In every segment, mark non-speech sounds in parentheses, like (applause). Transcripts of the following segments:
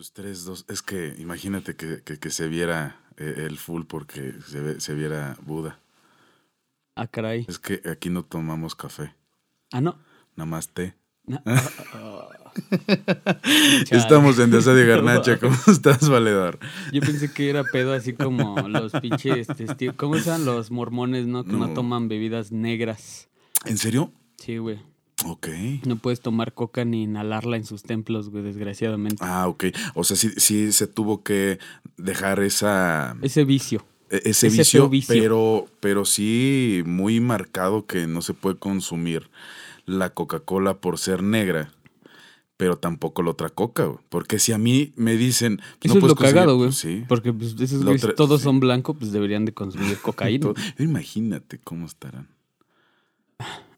Pues 3, 2. Es que imagínate que, que- que se viera eh, el full porque se, ve- se viera Buda. Ah, caray. Es que aquí no tomamos café, Ah, no. nada más té. No. (laughs) Ah, ah. Estamos en Diosa de Garnacha. ¿Cómo estás, valedor? Yo pensé que era pedo así como los pinches, este, ¿cómo llaman los mormones, no? Que no. No. toman bebidas negras. ¿En serio? Sí, güey. Ok. No puedes tomar coca ni inhalarla en sus templos, güey, desgraciadamente. Ah, ok. O sea, sí, sí se tuvo que dejar esa, Ese vicio. e- ese, ese vicio, vicio. pero, pero sí muy marcado que no se puede consumir la Coca-Cola por ser negra, pero tampoco la otra coca, güey. Porque si a mí me dicen... pues, Eso no es lo cagado, conseguir- güey. pues, sí. Porque pues, esos güeyes, todos sí. son blancos, pues deberían de consumir (laughs) cocaína. Imagínate cómo estarán.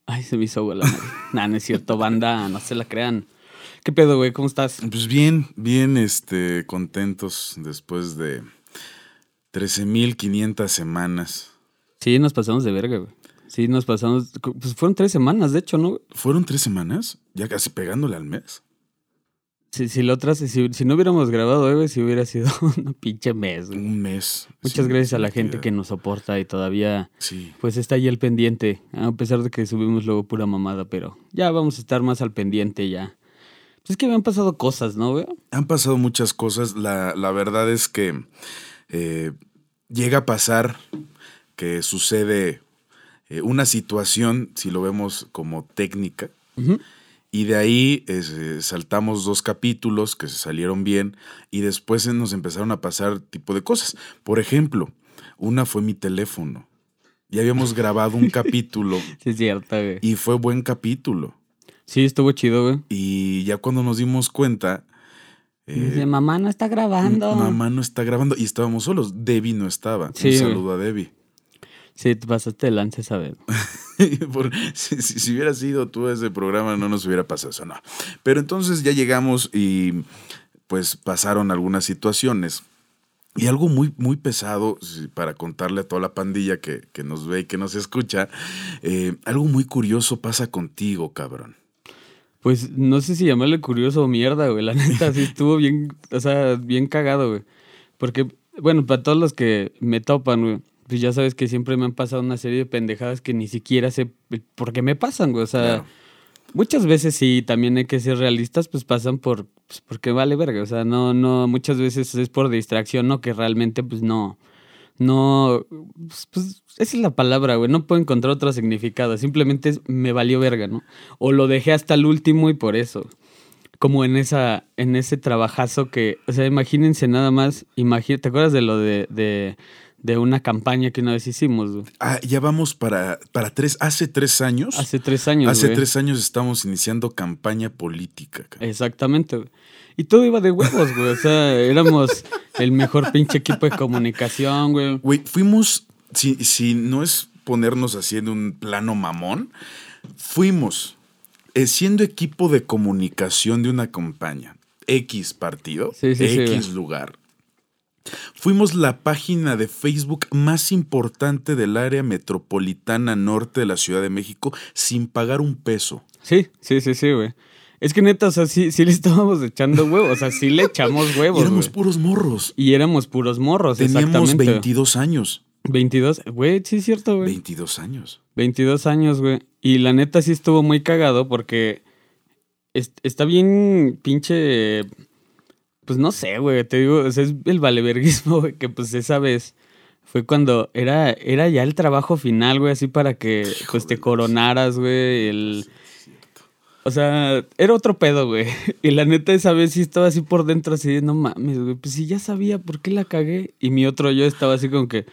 Ay, se me hizo agua la madre. (laughs) nah, no es cierto, banda, no se la crean. ¿Qué pedo, güey? ¿Cómo estás? Pues bien, bien este, contentos después de 13.500 semanas. Sí, nos pasamos de verga, güey. Sí, nos pasamos. Pues fueron tres semanas, de hecho, ¿no? ¿Fueron tres semanas? Ya casi pegándole al mes. Si, si la otra, si, si no hubiéramos grabado hoy, güey, si hubiera sido (laughs) un pinche mes, güey. Un mes. Muchas gracias a la gente que nos soporta y todavía, Sí. pues está ahí al pendiente. A pesar de que subimos luego pura mamada, pero ya vamos a estar más al pendiente ya. Pues es que me han pasado cosas, ¿no, güey? Han pasado muchas cosas. La, la verdad es que eh, llega a pasar que sucede eh, una situación, si lo vemos como técnica, Ujú. Y de ahí eh, saltamos dos capítulos que se salieron bien y después nos empezaron a pasar tipo de cosas. Por ejemplo, una fue mi teléfono. Ya habíamos (laughs) grabado un capítulo Sí, es cierto, güey. y fue buen capítulo. Sí, estuvo chido, güey. Y ya cuando nos dimos cuenta, eh, Dice, mamá no está grabando. mamá no está grabando y estábamos solos. Debbie no estaba. Sí, Un güey. saludo a Debbie. Sí, te pasaste de lance esa vez. (laughs) Si, si- si hubiera sido tú ese programa, no nos hubiera pasado eso, no. Pero entonces ya llegamos y pues pasaron algunas situaciones. Y algo muy, muy pesado, para contarle a toda la pandilla que, que nos ve y que nos escucha, eh, algo muy curioso pasa contigo, cabrón. Pues no sé si llamarle curioso o mierda, güey. La neta sí estuvo bien, o sea, bien cagado, güey. Porque, bueno, para todos los que me topan, güey, pues ya sabes que siempre me han pasado una serie de pendejadas que ni siquiera sé por qué me pasan, güey. O sea, Claro. muchas veces sí, también hay que ser realistas, pues pasan por, pues porque vale verga. O sea, no, no, muchas veces es por distracción, ¿no? Que realmente, pues no, no, pues, pues, esa es la palabra, güey. No puedo encontrar otro significado. Simplemente es, me valió verga, ¿no? O lo dejé hasta el último y por eso. Como en esa, en ese trabajazo que, o sea, imagínense nada más, imagi- ¿te acuerdas de lo de, de, de una campaña que una vez hicimos, güey? Ah, ya vamos para, para tres, hace tres años. Hace tres años, hace güey. tres años estamos iniciando campaña política. cabrón. Exactamente, güey. Y todo iba de huevos, güey. O sea, (laughs) éramos el mejor pinche equipo de comunicación, güey. Güey, fuimos, si, si no es ponernos así en un plano mamón, fuimos eh, siendo equipo de comunicación de una campaña, X partido, Sí, sí, sí, X lugar. Fuimos la página de Facebook más importante del área metropolitana norte de la Ciudad de México sin pagar un peso. Sí, sí, sí, sí, güey. Es que neta, o sea, sí, sí le (laughs) estábamos echando huevos. O sea, sí le echamos Y huevos, éramos güey. puros morros. Y éramos puros morros, Teníamos exactamente. 22 años. 22, güey, sí es cierto, güey. 22 años. 22 años, güey. Y la neta sí estuvo muy cagado porque es- está bien pinche... Pues no sé, güey, te digo, o sea, es el valeverguismo, (laughs) güey, que pues esa vez fue cuando era, era ya el trabajo final, güey, así para que pues te coronaras, güey, el... O sea, era otro pedo, güey. (laughs) Y la neta esa vez sí estaba así por dentro, así de, no mames, güey, pues si ya sabía por qué la cagué. Y mi otro yo estaba así como que,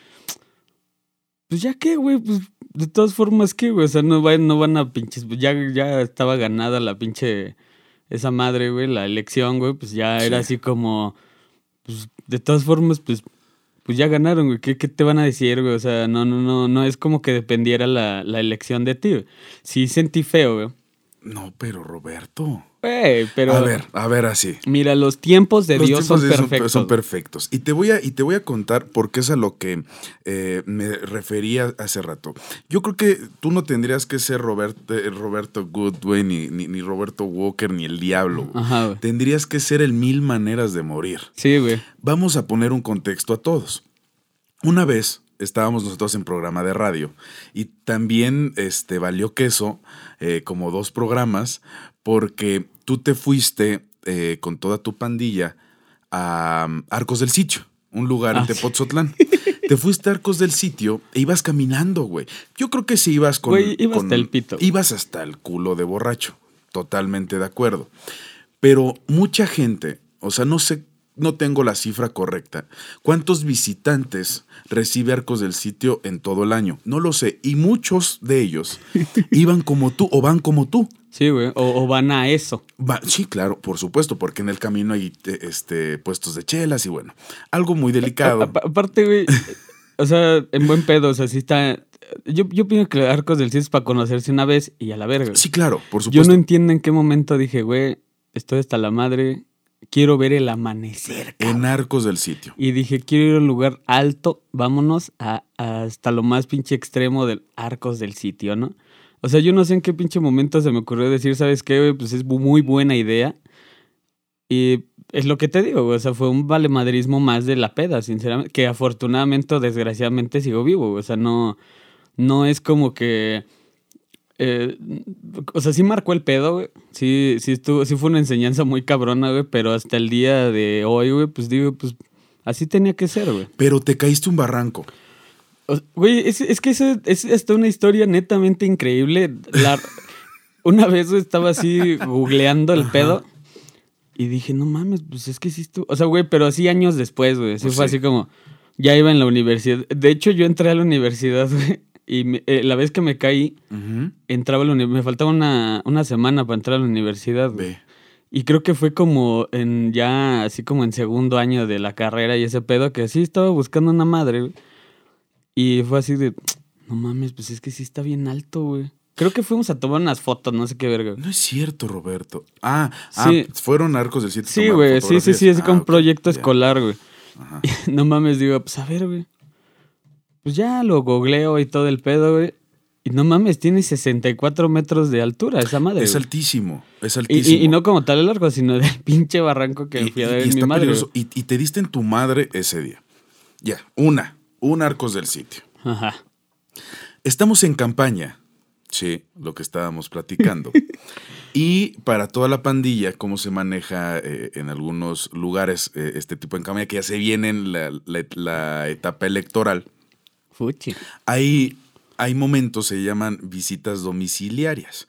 pues ya qué, güey, pues de todas formas qué, güey, o sea, no van, no van a pinches, ya, ya estaba ganada la pinche, esa madre, güey, la elección, güey, pues ya era Sí. así como, pues de todas formas, pues, pues ya ganaron, güey, ¿qué, qué te van a decir, güey? O sea, no, no, no, no es como que dependiera la, la elección de ti, güey. Sí sentí feo, güey. No, pero Roberto. Pero. A ver, a ver así. Mira, los tiempos de Los Dios tiempos son de perfectos. Son perfectos. Y te voy a, y te voy a contar por qué es a lo que eh, me refería hace rato. Yo creo que tú no tendrías que ser Robert- eh, Roberto Goodwin, ni, ni, ni Roberto Walker, ni el diablo. güey. Ajá, güey. Tendrías que ser el mil maneras de morir. Sí, güey. Vamos a poner un contexto a todos. Una vez estábamos nosotros en programa de radio y también este, valió queso eh, como dos programas porque tú te fuiste eh, con toda tu pandilla a um, Arcos del Sitio, un lugar en Ah, sí. Tepotzotlán. Te fuiste a Arcos del Sitio e ibas caminando, güey. Yo creo que si ibas con... Güey, iba con- hasta el pito. Ibas hasta el culo de borracho. Totalmente de acuerdo. Pero mucha gente, o sea, no sé, no tengo la cifra correcta. ¿Cuántos visitantes recibe Arcos del Sitio en todo el año? No lo sé. Y muchos de ellos (laughs) iban como tú o van como tú. Sí, güey. O, o van a eso. Va- sí, claro, por supuesto, porque en el camino hay eh, este, puestos de chelas y bueno, algo muy delicado. A- a- aparte, güey. o sea, en buen pedo, o sea, sí está. Yo, yo opino que Arcos del Cielo es para conocerse una vez y a la verga. Sí, claro, por yo supuesto. no entiendo en qué momento dije, güey, estoy hasta la madre. Quiero ver el amanecer. cabrón. En Arcos del Sitio. Y dije, quiero ir a un lugar alto, vámonos a- hasta lo más pinche extremo del arcos del sitio, ¿no? O sea, yo no sé en qué pinche momento se me ocurrió decir, ¿sabes qué, güey? Pues es muy buena idea. Y es lo que te digo, güey. O sea, fue un valemadrismo más de la peda, sinceramente. Que afortunadamente o desgraciadamente sigo vivo, güey. O sea, no, no es como que... eh, o sea, sí marcó el pedo, güey. Sí, sí, estuvo, sí fue una enseñanza muy cabrona, güey. Pero hasta el día de hoy, güey, pues digo, pues así tenía que ser, güey. Pero te caíste un barranco. O- Güey, es, es que eso es hasta una historia netamente increíble. La- una vez güey, estaba así googleando el pedo y dije, no mames, pues es que sí estuvo. O sea, güey, pero así años después, güey. Sí Pues fue sí. así como, ya iba en la universidad. De hecho, yo entré a la universidad, güey, y me- eh, la vez que me caí, entraba a la Me faltaba una, una semana para entrar a la universidad, güey. Y creo que fue como en ya, así como en segundo año de la carrera y ese pedo, que sí estaba buscando una madre, güey. Y fue así de, no mames, pues es que sí está bien alto, güey. Creo que fuimos a tomar unas fotos, no sé qué verga. No es cierto, Roberto. Ah, Sí. ah, fueron Arcos del Sitio. a Sí, tomar güey, sí, sí, sí, Ah, con un ok, proyecto escolar, güey. Ajá. (laughs) no mames, digo, pues a ver, güey. Pues ya lo googleo y todo el pedo, güey. Y no mames, tiene 64 metros de altura esa madre. Es güey. altísimo, es altísimo. y- y no como tal el largo, sino del (laughs) pinche barranco que Y- fui a ver mi está madre. peligroso. Y, te diste en tu madre ese día. Ya, una, un Arcos del Sitio. Ajá. Estamos en campaña. Sí, lo que estábamos platicando. (laughs) y para toda la pandilla, cómo se maneja eh, en algunos lugares eh, este tipo de campaña, que ya se viene en la, la- la etapa electoral, Hay, hay momentos, se llaman visitas domiciliarias.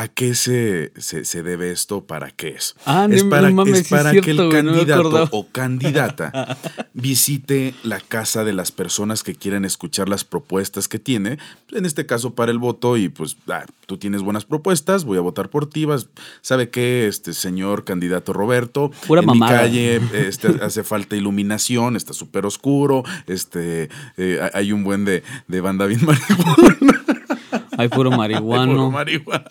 ¿A qué se, se, se debe esto? ¿Para qué es? Ah, es no- para, no mames, es sí es para cierto, que el no candidato o candidata (laughs) visite la casa de las personas que quieren escuchar las propuestas que tiene, en este caso para el voto, y pues ah, tú tienes buenas propuestas, voy a votar por ti, vas- ¿sabe qué, este señor candidato Roberto? Pura en mamada. mi calle (laughs) este, hace falta iluminación, está súper oscuro, este, eh, hay un buen de, de banda bien (laughs) marihuana. Hay puro (laughs) Ay, puro marihuano. marihuano.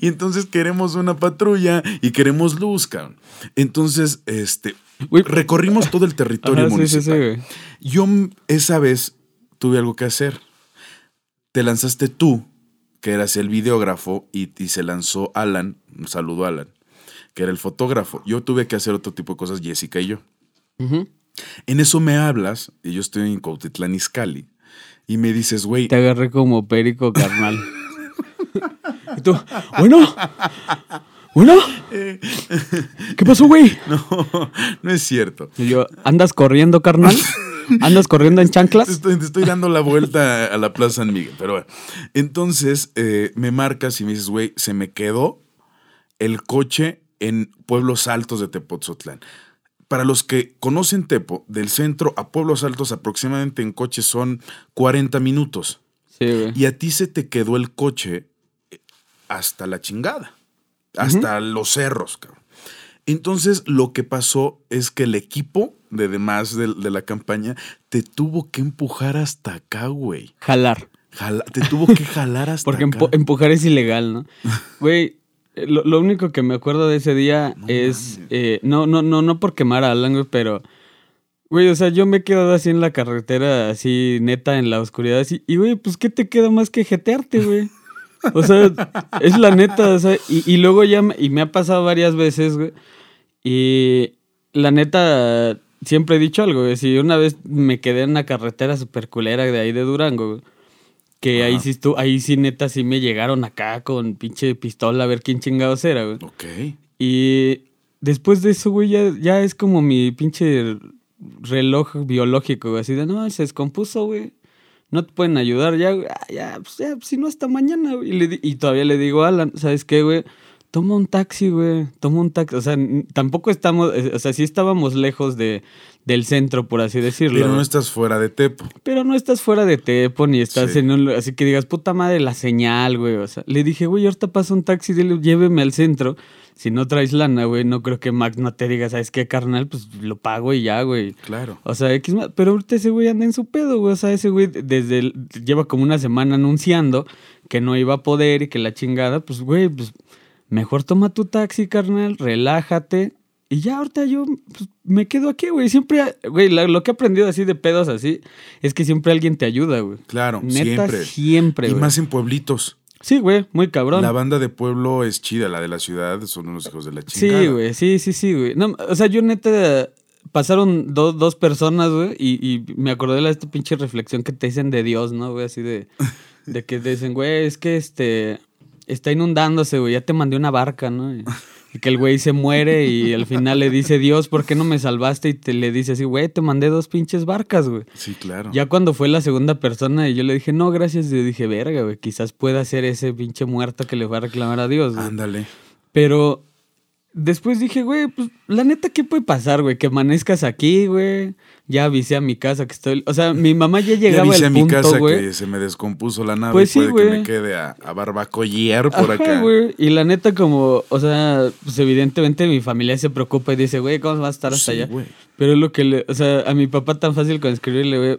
Y entonces queremos una patrulla y queremos luz, cabrón. Entonces, este, recorrimos todo el territorio Ajá, sí, sí, sí, municipal. güey. Yo esa vez tuve algo que hacer. Te lanzaste tú, que eras el videógrafo, y, y se lanzó Alan, un saludo a Alan, que era el fotógrafo. Yo tuve que hacer otro tipo de cosas, Jessica y yo. En eso me hablas, y yo estoy en Cuautitlán Izcalli, y me dices, güey, Te agarré como perico, carnal. (laughs) y tú, bueno, bueno, ¿qué pasó, güey? no, no es cierto. Y yo, ¿andas corriendo, carnal? ¿Andas corriendo en Te chanclas? estoy, te estoy dando la vuelta a la Plaza San Miguel, pero bueno. Entonces eh, me marcas y me dices, güey, se me quedó el coche en Pueblos Altos de Tepotzotlán. Para los que conocen Tepo, del centro a Pueblos Altos aproximadamente en coche son 40 minutos. Sí, güey. Y a ti se te quedó el coche eh, hasta la chingada, hasta los cerros, cabrón. Entonces lo que pasó es que el equipo de demás de, de la campaña te tuvo que empujar hasta acá, güey. Jalar. Jala- te tuvo que jalar (laughs) hasta Porque acá. empu- empujar es ilegal, ¿no? (laughs) Güey, lo, lo único que me acuerdo de ese día No es. eh, no, no, no, no por quemar a Alan, güey, pero. Güey, o sea, yo me he quedado así en la carretera, así neta, en la oscuridad, así. Y, güey, pues, ¿qué te queda más que jetearte, güey? O sea, es la neta, o sea, y, y luego ya, me- y me ha pasado varias veces, güey. Y la neta, siempre he dicho algo, güey. Si una vez me quedé en una carretera super culera de ahí de Durango, güey. Que ahí sí, estu- ahí sí neta sí me llegaron acá con pinche pistola a ver quién chingados era, güey. Ok. Y después de eso, güey, ya, ya es como mi pinche reloj biológico, güey. Así de, no, se descompuso, güey. No te pueden ayudar ya, güey. Ah, ya, pues ya, si no, hasta mañana, güey. Y, le di- y todavía le digo Alan, ¿sabes qué, güey? Toma un taxi, güey. Toma un taxi. O sea, tampoco estamos, eh, o sea, sí estábamos lejos de, del centro, por así decirlo. Pero no estás fuera de Tepo. Pero no estás fuera de Tepo ni estás Sí. en un... Así que digas, puta madre, la señal, güey. O sea, le dije, güey, ahorita pasa un taxi, dile, lléveme al centro. Si no traes lana, güey, no creo que Max no te diga, ¿sabes qué, carnal? Pues lo pago y ya, güey. Claro. O sea, X ma- pero ahorita ese güey anda en su pedo, güey. O sea, ese güey desde el- lleva como una semana anunciando que no iba a poder y que la chingada, pues, güey, pues mejor toma tu taxi, carnal, relájate. Y ya ahorita yo pues, me quedo aquí, güey. Siempre, güey, lo que he aprendido así de pedos así es que siempre alguien te ayuda, güey. Claro, Neta, siempre. siempre, y güey. más en pueblitos. Sí, güey, muy cabrón. La banda de pueblo es chida, la de la ciudad son unos hijos de la chingada. Sí, güey, sí, sí, sí, güey. No, o sea, yo neta, pasaron do- dos personas, güey, y, y me acordé de la esta pinche reflexión que te dicen de Dios, ¿no, güey? Así de, de que te dicen, güey, es que este, está inundándose, güey, ya te mandé una barca, ¿no? Y, y que el güey se muere y al final le dice, Dios, ¿por qué no me salvaste? Y te le dice así, güey, te mandé dos pinches barcas, güey. Sí, claro. Ya cuando fue la segunda persona y yo le dije, no, gracias, yo dije, verga, güey, quizás pueda ser ese pinche muerto que le va a reclamar a Dios, güey. Ándale. Pero después dije, güey, pues la neta, ¿qué puede pasar, güey? Que amanezcas aquí, güey. Ya avisé a mi casa que estoy. O sea, mi mamá ya (laughs) Ya llegaba avisé al a mi punto, casa güey. que se me descompuso la nave. Pues sí, puede que me quede a, a barbacoyear por Ajá, acá. güey. Y la neta, como, o sea, pues evidentemente mi familia se preocupa y dice, güey, ¿cómo vas a estar hasta Sí, allá? güey. Pero es lo que le, o sea, a mi papá tan fácil con escribirle, güey,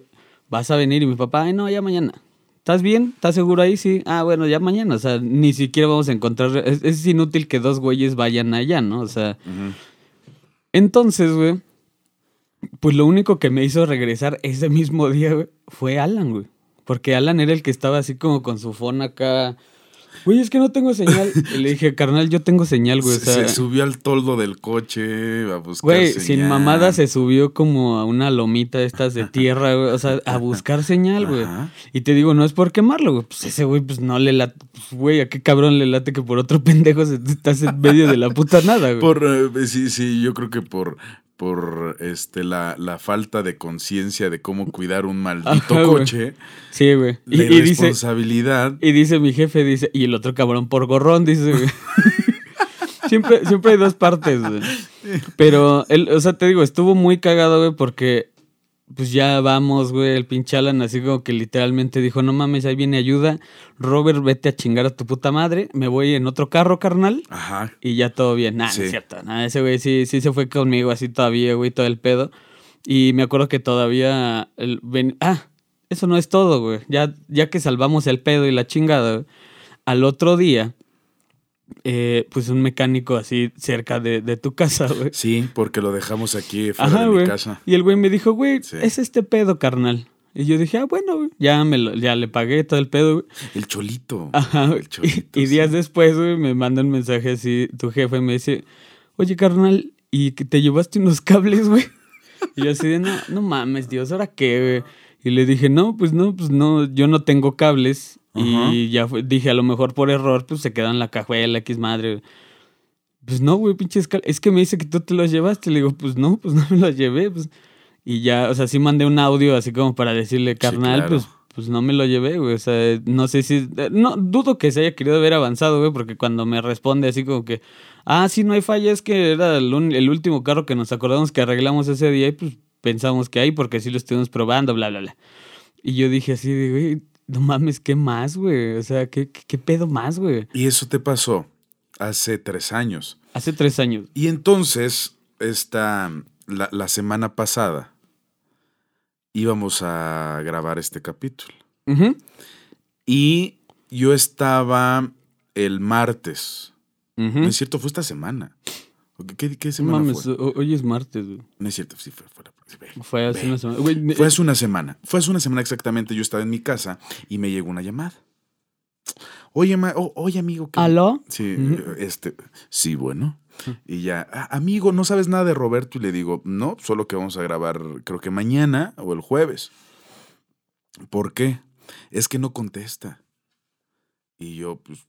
vas a venir y mi papá, ay, no, ya mañana. ¿Estás bien? ¿Estás seguro ahí? Sí. Ah, bueno, ya mañana. O sea, ni siquiera vamos a encontrar. Es, es inútil que dos güeyes vayan allá, ¿no? O sea. Entonces, güey. Pues lo único que me hizo regresar ese mismo día, güey, fue Alan, güey. Porque Alan era el que estaba así como con su phone acá. Güey, es que no tengo señal. (laughs) Y le dije, carnal, yo tengo señal, güey. O se, sea, se subió al toldo del coche a buscar Güey, señal. sin mamada se subió como a una lomita de estas de tierra, güey. O sea, a buscar señal, güey. Ajá. Y te digo, no es por quemarlo, güey. Pues ese güey, pues no le late. Pues, güey, a qué cabrón le late que por otro (laughs) pendejo se estás en medio de la puta nada, güey. Por, eh, sí, sí, yo creo que por, por este, la, la falta de conciencia de cómo cuidar un maldito Ajá, coche, Sí, güey. Y, y dice, irresponsabilidad. y dice mi jefe, dice, y el otro cabrón por gorrón, dice, güey. (laughs) siempre, siempre hay dos partes, güey. (laughs) Pero, él, o sea, te digo, estuvo muy cagado, güey, porque pues ya vamos, güey, el pinche Alan así como que literalmente dijo, no mames, ahí viene ayuda, Robert, vete a chingar a tu puta madre, me voy en otro carro, carnal, Ajá. y ya todo bien. Nah, no es cierto, nah, ese güey sí, sí se fue conmigo así todavía, güey, todo el pedo. Y me acuerdo que todavía, el, ven- ah, eso no es todo, güey, ya, ya que salvamos el pedo y la chingada, güey, al otro día, eh, pues un mecánico así cerca de, de tu casa, güey. Sí, porque lo dejamos aquí fuera Ajá, de mi casa. Y el güey me dijo, güey, Sí. es este pedo, carnal. Y yo dije, ah, bueno, güey. Ya, me lo, ya le pagué todo el pedo, güey. El cholito. Ajá. El cholito. Y, y sí. días después, güey, me manda un mensaje así, tu jefe me dice, oye, carnal, ¿y que te llevaste unos cables, güey? (laughs) Y yo así de, no, no mames, Dios, ¿ahora qué, güey? Y le dije, no, pues no, pues no, yo no tengo cables. Y ya fue- dije, a lo mejor por error, pues se quedan en la cajuela, X madre. güey. Pues no, güey, cables. Es que me dice que tú te los llevaste. Le digo, pues no, pues no me los llevé. Pues. Y ya, o sea, sí mandé un audio así como para decirle, carnal, claro. pues, pues no me lo llevé, güey. O sea, no sé si. eh, No, dudo que se haya querido haber avanzado, güey, porque cuando me responde así como que, ah, sí, no hay falla, es que era el, un- el último carro que nos acordamos que arreglamos ese día y pues pensamos que hay porque sí lo estuvimos probando, bla, bla, bla. Y yo dije así, güey, no mames, ¿qué más, güey? O sea, ¿qué, qué, qué pedo más, güey? Y eso te pasó hace tres años. Hace tres años. Y entonces, esta, la, la semana pasada, íbamos a grabar este capítulo. Y yo estaba el martes. No es cierto, fue esta semana. ¿Qué, qué No semana mames, fue? ho- hoy es martes, güey. No es cierto, sí fue. fue, fue- Fue hace Ve. una semana. Güey, Fue hace una semana. Fue hace una semana exactamente. Yo estaba en mi casa y me llegó una llamada. Oye, ma- oh, oye amigo. ¿qué- ¿Aló? Sí, este, sí, bueno. Y ya, "Ah, amigo, ¿no sabes nada de Roberto? Y le digo, no, solo que vamos a grabar, creo que mañana o el jueves. ¿Por qué? Es que no contesta. Y yo, pues,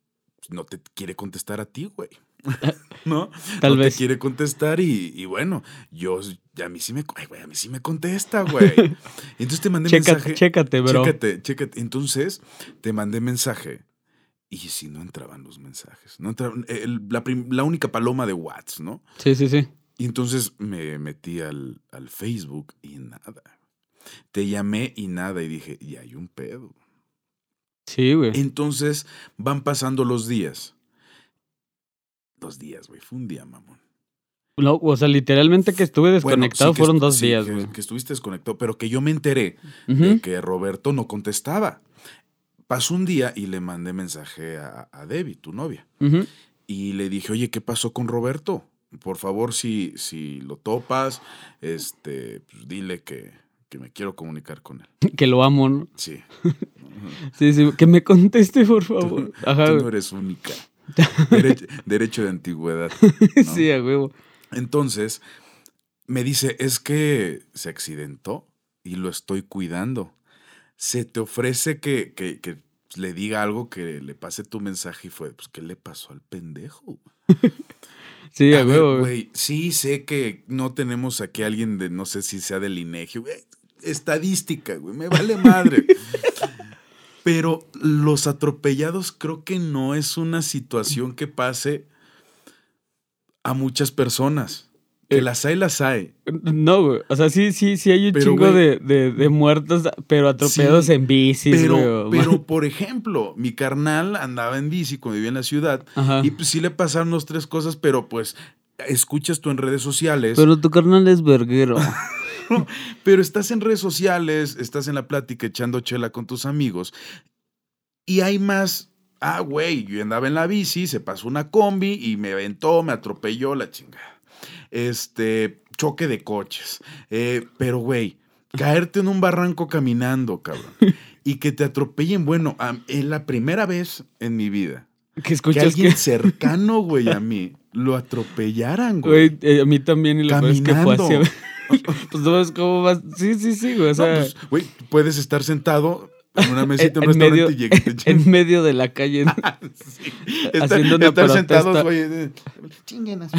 no te quiere contestar a ti, güey. (laughs) ¿No? Tal no vez. te quiere contestar y, y bueno, yo, a mí sí me, ay, güey, a mí sí me contesta, güey. (laughs) Entonces te mandé Chécate, mensaje. chécate, bro. Chécate, chécate. Entonces te mandé mensaje y si no entraban los mensajes. No entraban, el- la, prim- la única paloma de WhatsApp, ¿no? Sí, sí, sí. Y entonces me metí al, al Facebook y nada. Te llamé y nada y dije, y hay un pedo. Sí, güey. Entonces van pasando los días. Los días, güey. Fue un día, mamón. No, o sea, literalmente que estuve Bueno, desconectado sí que fueron dos sí, días, que- güey. Que, estuviste desconectado, pero que yo me enteré de que Roberto no contestaba. Pasó un día y le mandé mensaje a, a Debbie, tu novia. Y le dije, oye, ¿qué pasó con Roberto? Por favor, si, si lo topas, este, pues dile que, que me quiero comunicar con él. (laughs) Que lo amo, ¿no? Sí. (laughs) Sí, sí. Que me conteste, por favor. (laughs) Tú, Ajá, tú no eres única. (laughs) Derecho, derecho de antigüedad. ¿no? Sí, a huevo. Entonces, me dice, es que se accidentó y lo estoy cuidando. Se te ofrece que, que- que le diga algo, que le pase tu mensaje y fue, pues, ¿qué le pasó al pendejo? (laughs) Sí, a, huevo, güey, sí sé que no tenemos aquí a alguien de, no sé si sea del INEGI, güey, estadística, güey, me vale madre. (laughs) Pero los atropellados creo que no es una situación que pase a muchas personas. Que Eh, las hay, las hay. No, güey. O sea, sí, sí, sí hay un Pero, chingo güey, de, de, de muertos, pero atropellados Sí, en bicis. Pero, (laughs) por ejemplo, mi carnal andaba en bici cuando vivía en la ciudad Ajá. y pues sí le pasaron dos, tres cosas, pero pues escuchas tú en redes sociales. Pero tu carnal es verguero. (laughs) (laughs) Pero estás en redes sociales, estás en la plática echando chela con tus amigos y hay más. Ah, güey, yo andaba en la bici, se pasó una combi y me aventó, me atropelló la chingada. Este, choque de coches. Eh, pero, güey, caerte en un barranco caminando, cabrón. Y que te atropellen, bueno, es la primera vez en mi vida que que escuchas alguien que... cercano, güey, a mí, lo (laughs) atropellaran, güey. Güey, eh, a mí también, y lo peor es que fue así. (laughs) Pues no ves cómo vas. Sí, sí, sí, güey. O No, sea, pues, güey, puedes estar sentado en una (laughs) mesita en, en, un (laughs) en medio, restaurante y llegue- en medio de la calle. Estar, haciendo una estar sentados, güey. de- Chinguen a su-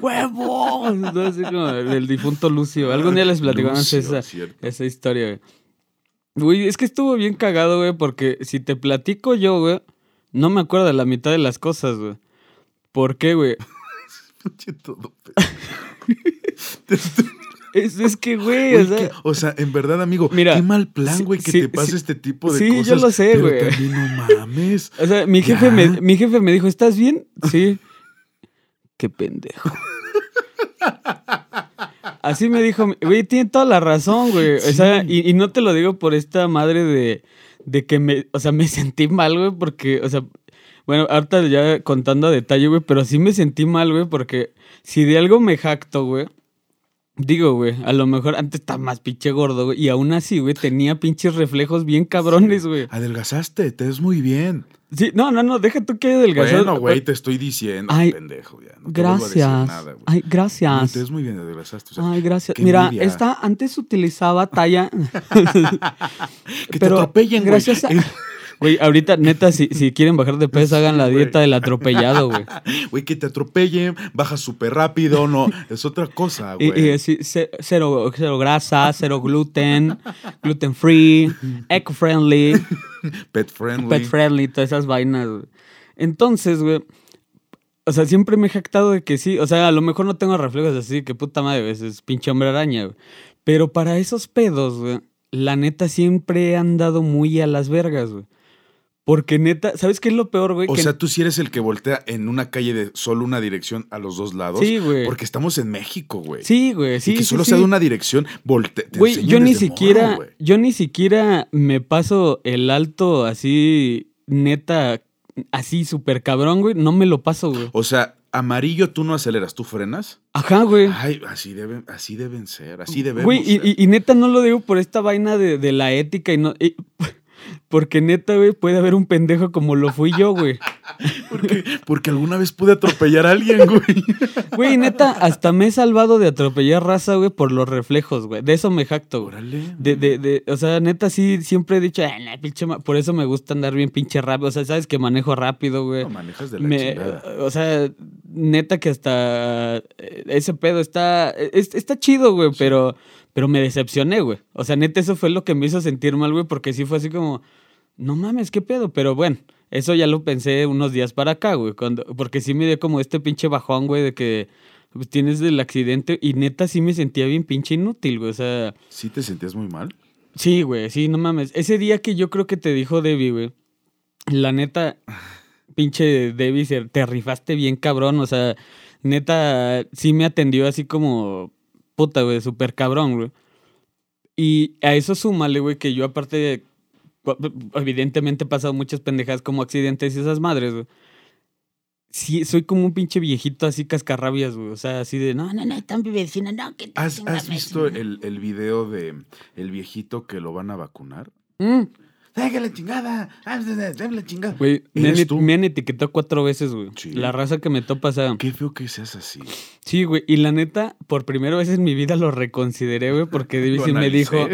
¡Huevos! ¿no? Así como el, difunto Lucio. Algún día les platicamos Lucio, esa, esa historia, güey. Güey, es que estuvo bien cagado, güey, porque si te platico yo, güey, no me acuerdo de la mitad de las cosas, güey. ¿Por qué, güey? Pinche todo Es, es que, güey, o sea, que- o sea, en verdad, amigo, Mira, qué mal plan, sí, güey, que sí, te pase sí. este tipo de Sí, yo cosas. lo sé, pero güey. también no mames. (laughs) o sea, mi jefe, me, mi jefe me dijo, ¿estás bien? Sí. Qué pendejo. Así me dijo, güey, tiene toda la razón, güey. O sea, y no te lo digo por esta madre de, de que me, o sea, me sentí mal, güey, porque, o sea, bueno, ahorita ya contando a detalle, güey, pero sí me sentí mal, güey, porque si de algo me jacto, güey, digo, güey, a lo mejor antes estaba más pinche gordo, güey, y aún así, güey, tenía pinches reflejos bien cabrones, güey. Adelgazaste, te ves muy bien. Sí, no, no, no, deja tú que haya delgazado. Bueno, güey, te estoy diciendo, Ay, pendejo, ya. No te a decir Gracias. nada, güey. Ay, No, gracias. te ves muy bien, adelgazaste. o sea, Ay, gracias. Mira, envidia. esta antes utilizaba talla. (laughs) que te pero atropellen, güey. gracias a- Güey, ahorita, neta, si, si quieren bajar de peso, hagan la dieta del atropellado, güey. (laughs) Güey, que te atropellen, bajas súper rápido, no, es otra cosa, Y, güey. y así, ce- cero, cero grasa, cero gluten, gluten free, eco friendly, Pet friendly. pet friendly, todas esas vainas, güey. Entonces, güey, o sea, siempre me he jactado de que sí, o sea, a lo mejor no tengo reflejos así, que puta madre, es pinche hombre araña, güey. Pero para esos pedos, güey, la neta siempre he andado muy a las vergas, güey. Porque neta, ¿sabes qué es lo peor, güey? O Que- sea, tú sí eres el que voltea en una calle de solo una dirección a los dos lados. Sí, güey. Porque estamos en México, güey. sí, güey, sí. y que solo sí. sea de una dirección, voltea. te Güey, yo ni siquiera, morro, yo ni siquiera me paso el alto así, neta, así súper cabrón, güey. No me lo paso, güey. O sea, amarillo tú no aceleras, tú frenas. Ajá, güey. Ay, así deben, así deben ser, así debemos Güey, y, ser. y- y neta no lo digo por esta vaina de, de la ética y no. y- (laughs) porque neta, güey, puede haber un pendejo como lo fui yo, güey. (laughs) Porque, porque alguna vez pude atropellar a alguien, güey. (laughs) Güey, neta, hasta me he salvado de atropellar raza, güey, por los reflejos, güey. De eso me jacto, güey. Órale. De, de, de, o sea, neta, sí, siempre he dicho, "Ah, nah, pinche ma-". por eso me gusta andar bien pinche rápido. O sea, sabes que manejo rápido, güey. No manejas de la Me- chingada. o sea, neta que hasta eh, ese pedo está, es- está chido, güey, pero, pero me decepcioné, güey. O sea, neta, eso fue lo que me hizo sentir mal, güey, porque sí fue así como, no mames, qué pedo, pero bueno. Eso ya lo pensé unos días para acá, güey, cuando, porque sí me dio como este pinche bajón, güey, de que pues, tienes el accidente y neta sí me sentía bien pinche inútil, güey, o sea, ¿Sí te sentías muy mal? Sí, güey, sí, no mames. Ese día que yo creo que te dijo Debbie, güey. La neta, pinche Debbie, te rifaste bien cabrón. O sea, neta, sí me atendió así como puta, güey, súper cabrón, güey. Y a eso súmale, güey, que yo aparte, de- evidentemente he pasado muchas pendejadas como accidentes y esas madres, güey. Sí, soy como un pinche viejito así cascarrabias, güey. O sea, así de, no, no, no, tan vecina, no, que te ¿Has, has visto vecina". el, el video de el viejito que lo van a vacunar? Mm. ¡Déjale chingada! ¡Ah, ¡Déjale chingada! Güey, me han, etiquetado cuatro veces, güey. Sí. La raza que me topa, o sea. Qué feo que seas así. Sí, güey. Y la neta, por primera vez en mi vida lo reconsideré, güey, porque (laughs) David me dijo,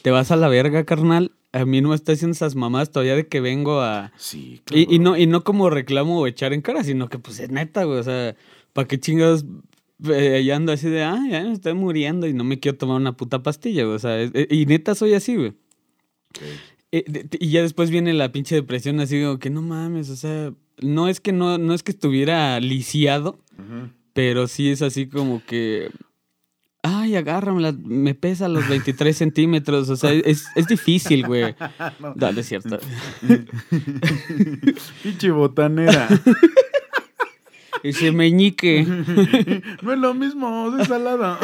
te vas a la verga, carnal. A mí no me está haciendo esas mamás todavía de que vengo a... Sí, Y, y no, y no como reclamo o echar en cara, sino que pues es neta, güey. O sea, ¿para qué chingados eh, ya ando así de, ah, ya me estoy muriendo y no me quiero tomar una puta pastilla, güey? O sea, es- eh, y neta soy así, güey. Eh, de- y ya después viene la pinche depresión así como que no mames, o sea, no es que no, no es que estuviera lisiado, pero sí es así como que. Ay, agárramela, me pesa los 23 centímetros. O sea, es, es difícil, güey. (laughs) Dale, es cierto. (laughs) Pinche botanera. (laughs) Ese meñique. no es lo mismo, es salada.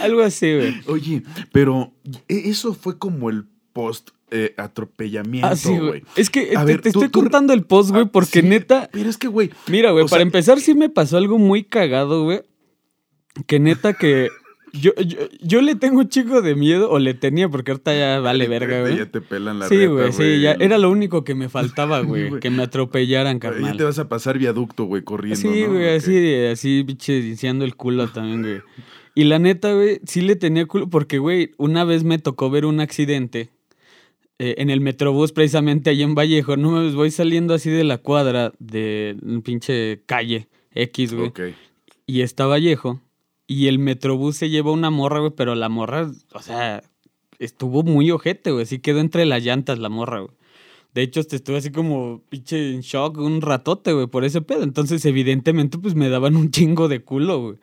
Algo así, güey. Oye, pero e- eso fue como el post eh, atropellamiento, Así, güey. güey. Es que A te, ver, te tú- estoy tú- contando el post, güey, Ah, porque sí, neta. Pero es que, güey, Mira, güey, para sea- empezar, sí me pasó algo muy cagado, güey. Que neta que. Yo, yo, yo le tengo un chico de miedo, o le tenía, porque ahorita ya vale verga, güey. Ya te pelan la Sí, güey, sí, ya era lo único que me faltaba, güey, que me atropellaran, Ya carnal. te vas a pasar viaducto, güey, corriendo. Sí, ¿no? güey, así, así, pinche, iniciando el culo también, güey. Y la neta, güey, sí le tenía culo, porque, güey, una vez me tocó ver un accidente eh, en el Metrobús, precisamente allá en Vallejo. No me voy saliendo así de la cuadra de un pinche calle X, güey. Ok. Y está Vallejo. Y el Metrobús se lleva una morra, güey, pero la morra, o sea, estuvo muy ojete, güey. Sí quedó entre las llantas la morra, güey. De hecho, te estuve así como pinche en shock un ratote, güey, por ese pedo. Entonces, evidentemente, pues me daban un chingo de culo, güey.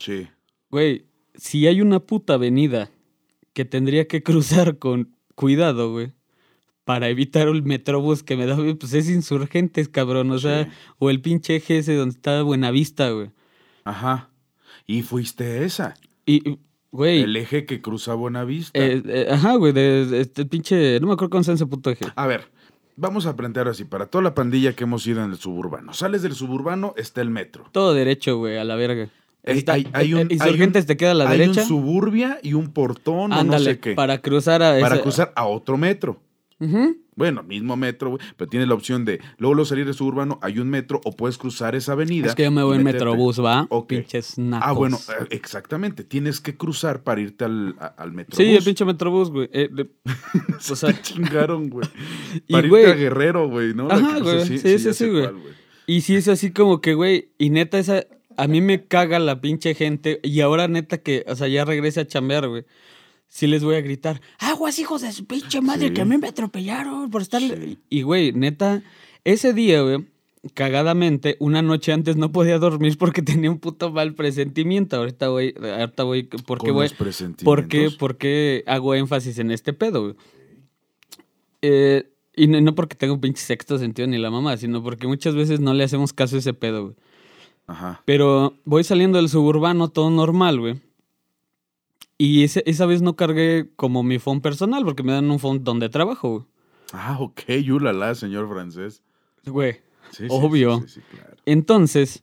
Sí. Güey, si hay una puta avenida que tendría que cruzar con cuidado, güey, para evitar el metrobús que me da, pues es insurgentes, cabrón. O sea, Sí. o el pinche eje ese donde está Buenavista, güey. Ajá. Y fuiste esa. Y, güey. El eje que cruza Buenavista. eh, eh, ajá, güey, de, de este pinche. No me acuerdo cómo se ese puto eje. A ver, vamos a plantear así. Para toda la pandilla que hemos ido en el suburbano. Sales del suburbano, está el metro. Todo derecho, güey, a la verga. Hay- Está- hay- hay eh, un- eh, Insurgentes hay un- te queda a la Hay derecha. un suburbia y un portón o no sé qué. Para, para cruzar a esa- cruzar a otro metro. Bueno, mismo metro, güey, pero tienes la opción de luego luego salir del suburbano, hay un metro o puedes cruzar esa avenida. Es que yo me voy en. Metrobús, ¿va? Ok. Pinches nacos. Ah, bueno, eh, exactamente. Tienes que cruzar para irte al, al metro. Sí, el pinche Metrobús, güey. Eh, de- (laughs) o sea, Te chingaron, güey. (laughs) Y, Para güey- irte a Guerrero, güey, ¿no? Ajá, güey. Sí, sí, sí, güey. cuál, Y sí es así como que, güey, y neta esa, a mí me caga la pinche gente, y ahora neta que, o sea, ya regrese a chambear, güey. Sí les voy a gritar, aguas hijos de su pinche madre, Sí. que a mí me atropellaron por estar... Sí. Y, güey, neta, ese día, güey, cagadamente, una noche antes no podía dormir porque tenía un puto mal presentimiento. Ahorita voy, ahorita voy, ¿por qué, presentimientos. ¿Por qué, ¿Por qué hago énfasis en este pedo, güey? Eh, y no, no porque tenga un pinche sexto sentido ni la mamá, sino porque muchas veces no le hacemos caso a ese pedo, güey. Ajá. Pero voy saliendo del suburbano, todo normal, güey. Y ese- esa vez no cargué como mi phone personal, porque me dan un phone donde trabajo, Ah, ok, yulala, señor francés. güey. Güey. Sí, Obvio. Sí, sí, sí, claro. Entonces,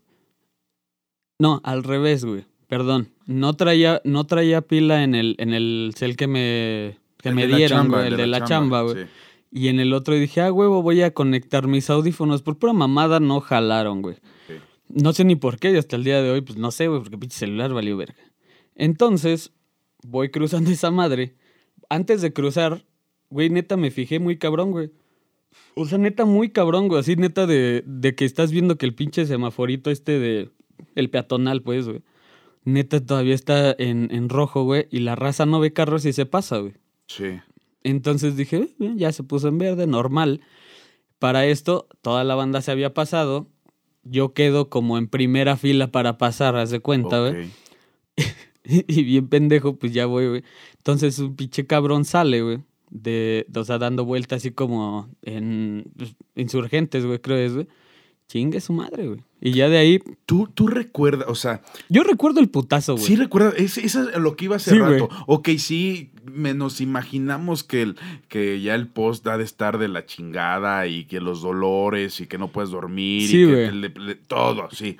no, al revés, güey. Perdón. No traía, no traía pila en el, en el cel que me, que El me dieron, chamba, güey, el de la chamba, güey. Y en el otro dije, ah, huevo, voy a conectar mis audífonos. Por pura mamada no jalaron, güey. No sé ni por qué, y hasta el día de hoy, pues no sé, güey, porque pinche celular valió verga. Entonces, voy cruzando esa madre. Antes de cruzar, güey, neta me fijé muy cabrón, güey. O sea, neta muy cabrón, güey. Así, neta, de, de que estás viendo que el pinche semaforito este de. El peatonal, pues, güey. Neta todavía está en, en rojo, güey. Y la raza no ve carros y se pasa, güey. Sí. Entonces dije, "Eh, ya se puso en verde, normal. Para esto, toda la banda se había pasado. Yo quedo como en primera fila para pasar, haz de cuenta, güey. (laughs) (laughs) Y bien pendejo, pues ya voy, güey. Entonces un pinche cabrón sale, güey. De, o sea, dando vueltas así como en pues, insurgentes, güey, creo es, güey. Chingue su madre, güey. Y ya de ahí, ¿Tú, tú recuerdas, o sea, yo recuerdo el putazo, güey. sí recuerdas, es, es lo que iba hace Sí, rato. güey. Ok, sí, me- nos imaginamos que, el, que ya el post ha de estar de la chingada y que los dolores y que no puedes dormir Sí, y que le- le- todo, sí.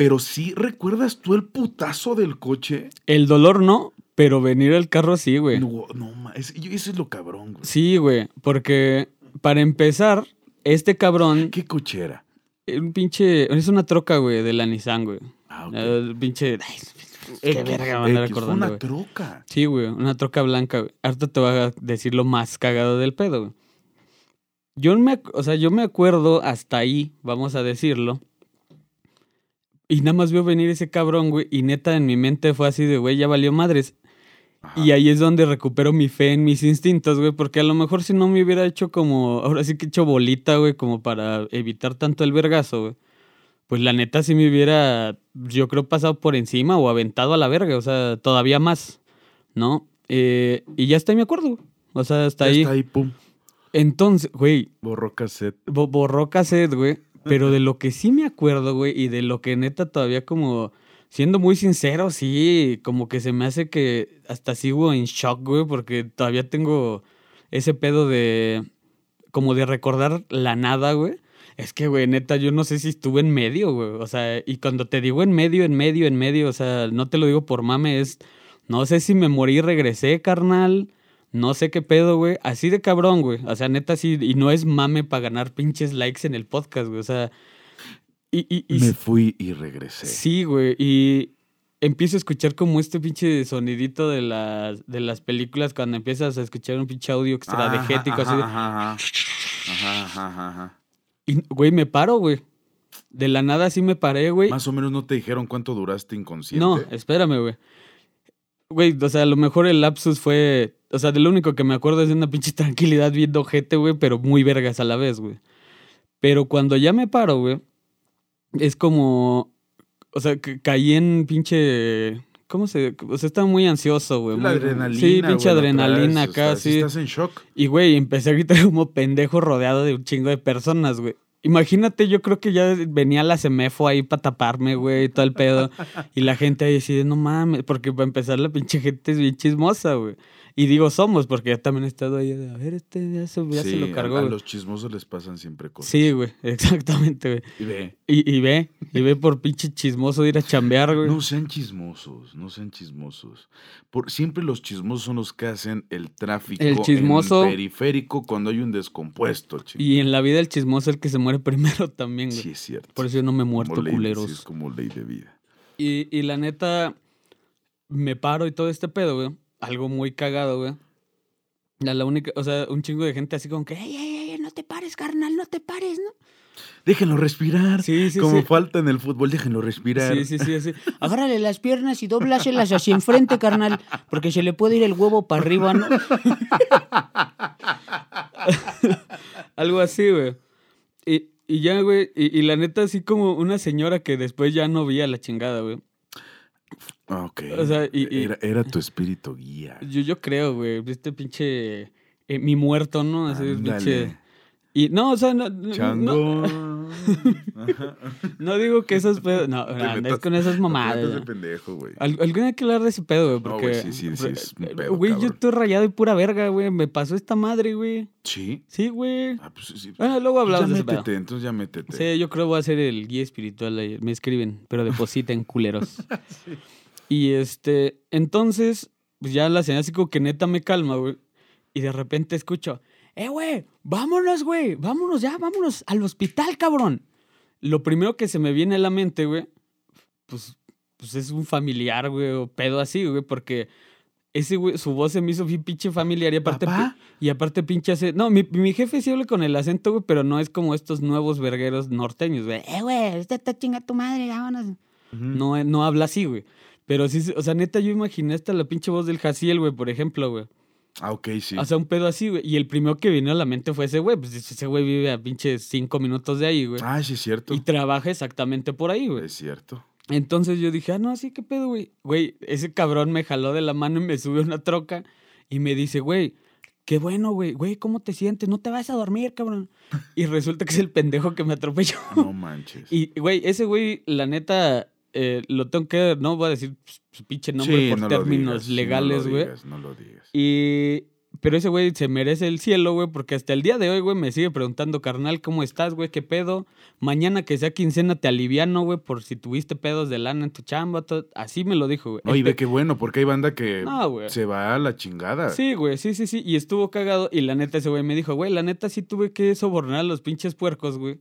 Pero sí, ¿recuerdas tú el putazo del coche? El dolor no, pero venir el carro sí, güey. No, no, eso es lo cabrón, güey. Sí, güey. Porque para empezar, este cabrón, ¿Qué coche era? un pinche, es una troca, güey, de la Nissan, güey. Ah, ok. El pinche, ay, qué verga me recordando, una troca. Sí, güey, una troca blanca, güey. Ahorita te voy a decir lo más cagado del pedo, güey. Yo me, o sea, yo me acuerdo hasta ahí, vamos a decirlo. Y nada más veo venir ese cabrón, güey, y neta en mi mente fue así de, güey, ya valió madres. Ajá. Y ahí es donde recupero mi fe en mis instintos, güey, porque a lo mejor si no me hubiera hecho como, ahora sí que he hecho bolita, güey, como para evitar tanto el vergazo, güey. Pues la neta sí me hubiera, yo creo, pasado por encima o aventado a la verga, o sea, todavía más, ¿no? Eh, y ya está, me acuerdo, güey. O sea, hasta Ya ahí. Está ahí, pum, Entonces, güey, borró cassette. bo- borró cassette, güey. Pero de lo que sí me acuerdo, güey, y de lo que neta todavía como, siendo muy sincero, sí, como que se me hace que hasta sigo en shock, güey, porque todavía tengo ese pedo de, como de recordar la nada, güey. Es que, güey, neta, yo no sé si estuve en medio, güey. O sea, y cuando te digo en medio, en medio, en medio, o sea, no te lo digo por mame, es, no sé si me morí regresé, carnal. No sé qué pedo, güey. Así de cabrón, güey. O sea, neta, sí. Y no es mame para ganar pinches likes en el podcast, güey. O sea. Y, y, y Me fui y regresé. sí, güey. Y empiezo a escuchar como este pinche sonidito de las, de las películas cuando empiezas a escuchar un pinche audio extra Ajá, así de. ajá, ajá, ajá, ajá, ajá, ajá. Y, güey, me paro, güey. De la nada sí me paré, güey. Más o menos no te dijeron cuánto duraste inconsciente. No, espérame, güey. Güey, o sea, a lo mejor el lapsus fue. O sea, de lo único que me acuerdo es de una pinche (laughs) tranquilidad viendo gente, güey, pero muy vergas a la vez, güey. Pero cuando ya me paro, güey, es como. O sea, que caí en pinche. ¿Cómo se.? O sea, estaba muy ansioso, güey. La muy- adrenalina. Sí, pinche adrenalina acá, sí. Estás en shock. Y, güey, empecé a gritar (laughs) como pendejo rodeado de un chingo de personas, güey. Imagínate, yo creo que ya venía la semefo ahí para taparme, güey, y todo el pedo. Y la gente ahí decide, no mames, porque para empezar la pinche gente es bien chismosa, güey. Y digo somos, porque yo también he estado ahí de, a ver, este ya se, ya se lo cargó, a, los chismosos les pasan siempre cosas. Sí, güey, (laughs) exactamente, güey. Y ve, Y, y ve, y ve por pinche chismoso de ir a chambear, güey. no sean chismosos, no sean chismosos. Por, siempre los chismosos son los que hacen el tráfico El chismoso- en periférico cuando hay un descompuesto, chico. Y en la vida el chismoso es el que se muere (laughs) primero también, güey. Sí, es cierto. Por eso yo no me he Como muerto, ley de- culeros. sí, es como ley de vida. Y, y la neta, me paro y todo este pedo, güey. Algo muy cagado, güey. La, la única, o sea, un chingo de gente así como que, ey, ey, ey, no te pares, carnal, no te pares, ¿no? Déjenlo respirar. Sí, sí, como sí. falta en el fútbol, déjenlo respirar. Sí, sí, sí, así. (laughs) Agárrale las piernas y dobláselas hacia enfrente, carnal, porque se le puede ir el huevo para arriba, ¿no? (laughs) Algo así, güey. Y, y ya, güey, y, y la neta, así como una señora que después ya no vi a la chingada, güey. Ah, Ok. O sea, y- y- era, era tu espíritu guía. (laughs) Yo, yo creo, güey, este pinche eh, mi muerto, ¿no? Así, Ándale. pinche. Y no, o sea, no. no- Chango. (laughs) No digo que esos pedos. No, no, andes con esas mamadas. de ¿no? pendejo, güey. Al- que hablar de ese pedo, güey. No, Porque. güey, sí, sí, sí, es un pedo, Güey, yo estoy rayado y pura verga, güey. Me pasó esta madre, güey. Sí. Sí, güey. Ah, pues sí. Bueno, luego hablamos ya de ese pedo. métete, entonces ya métete. Sí, yo creo que voy a ser el guía espiritual. Me escriben, pero depositen culeros. (laughs) Y este, entonces, pues ya la señal así como que neta me calma, güey. Y de repente escucho, eh, güey, vámonos, güey, vámonos ya, vámonos al hospital, cabrón. Lo primero que se me viene a la mente, güey, pues, pues es un familiar, güey, o pedo así, güey, porque ese güey, su voz se me hizo bien pinche familiar y aparte, y aparte pinche hace, no, mi, mi jefe sí habla con el acento, güey, pero no es como estos nuevos vergueros norteños, güey. Eh, güey, esta está chinga tu madre, vámonos. No, no habla así, güey. Pero sí, o sea, neta, yo imaginé hasta la pinche voz del Jaciel, güey, por ejemplo, güey. Ah, ok, sí. O sea, un pedo así, güey. Y el primero que vino a la mente fue ese güey. Pues ese güey vive a pinche cinco minutos de ahí, güey. ah, sí, es cierto. Y trabaja exactamente por ahí, güey. Es cierto. Entonces yo dije, ah, no, sí, qué pedo, güey. Güey, ese cabrón me jaló de la mano y me sube a una troca y me dice, güey, qué bueno, güey. Güey, ¿cómo te sientes? No te vas a dormir, cabrón. Y resulta que es el pendejo que me atropelló. No manches. (laughs) Y, güey, ese güey, la neta, eh, lo tengo que, no voy a decir su- pinche nombre Sí, por no términos digas, legales, no güey. digas, No lo digas. y, pero ese güey se merece el cielo, güey, porque hasta el día de hoy, güey, me sigue preguntando, carnal, ¿cómo estás, güey? ¿Qué pedo? Mañana que sea quincena te aliviano, güey, por si tuviste pedos de lana en tu chamba. todo- Así me lo dijo, güey. No, y Este- ve qué bueno, porque hay banda que No, se va a la chingada. Sí, güey, sí, sí, sí. Y estuvo cagado. Y la neta, ese güey me dijo, güey, la neta sí tuve que sobornar a los pinches puercos, güey.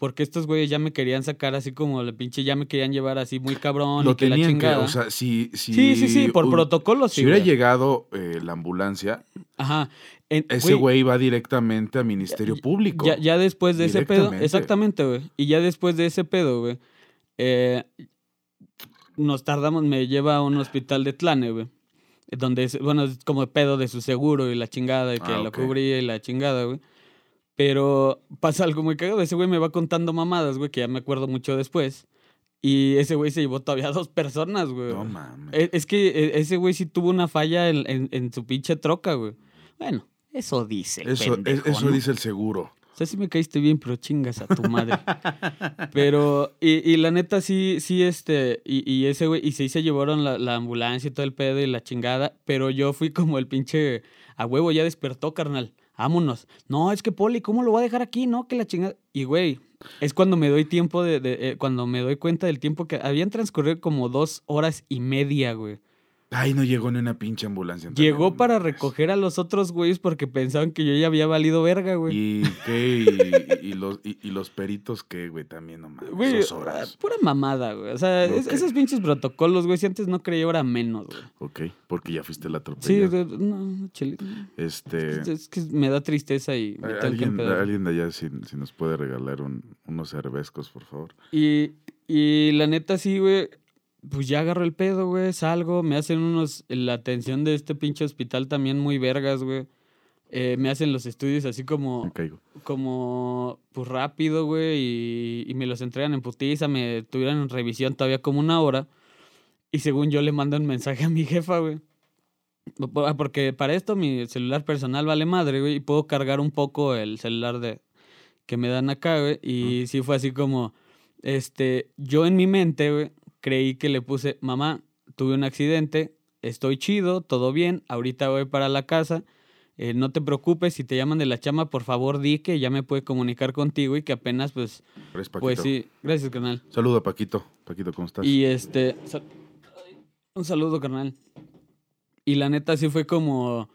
Porque estos güeyes ya me querían sacar así como la pinche, ya me querían llevar así muy cabrón Lo y que la tenían que, chingada. o sea, si, si sí, sí, sí, por protocolo sí. Si hubiera güey. llegado eh, la ambulancia, Ajá. En- ese güey va directamente a Ministerio Público. Ya, ya después de ese pedo, exactamente, güey. Y ya después de ese pedo, güey, eh, nos tardamos, me lleva a un hospital de Tlane, güey. Donde, es, bueno, es como pedo de su seguro y la chingada, y que Ah, lo cubría y la chingada, güey. Pero pasa algo muy cagado. Ese güey me va contando mamadas, güey, que ya me acuerdo mucho después. Y ese güey se llevó todavía a (laughs) dos personas, güey. No mames. Es, es que eh, ese güey sí tuvo una falla en, en- en su pinche troca, güey. Bueno, eso dice. el eso pendejo, es- eso ¿no? dice el seguro. O sea, sí me caíste bien, pero chingas a tu madre. (laughs) pero, y, y la neta, sí, sí, este, y, y ese güey, y sí se llevaron la, la ambulancia y todo el pedo y la chingada, pero yo fui como el pinche, a huevo, ya despertó, carnal. Vámonos. No, es que Poli, ¿cómo lo voy a dejar aquí? No, que la chingada. Y güey, es cuando me doy tiempo de, de- eh, cuando me doy cuenta del tiempo que habían transcurrido como dos horas y media, güey. Ay, no llegó ni una pinche ambulancia. Llegó para no recoger a los otros güeyes porque pensaban que yo ya había valido verga, güey. ¿Y qué? Y, y los, y, y los peritos qué, güey, también, no mames. Güey, Dos horas. pura mamada, güey. O sea, es- esos pinches protocolos, güey, si antes no creía, ahora menos, güey. Ok, porque ya fuiste la Sí, atropellada. güey, no, chile. Este. Es, es que me da tristeza y me tengo que Alguien, empedar. alguien de allá, si, si nos puede regalar un- unos cervezcos, por favor. Y, y la neta, sí, güey. Pues ya agarro el pedo, güey. Salgo, me hacen unos. La atención de este pinche hospital también muy vergas, güey. Eh, me hacen los estudios así como. Como pues rápido, güey, y, y me los entregan en putiza, me tuvieron en revisión todavía como una hora, y según yo le mando un mensaje a mi jefa, güey. Ah, Porque para esto mi celular personal vale madre, güey, y puedo cargar un poco el celular de que me dan acá, güey, y sí fue así como, este, yo en mi mente, güey, creí que le puse, mamá, tuve un accidente, estoy chido, todo bien, ahorita voy para la casa, eh, no te preocupes, si te llaman de la chama, por favor di que ya me puede comunicar contigo y que apenas, pues, Gracias, Paquito. pues sí, gracias, carnal. Saludo a Paquito. Paquito, ¿cómo estás? Y este, sal- un saludo, carnal. Y la neta sí fue como...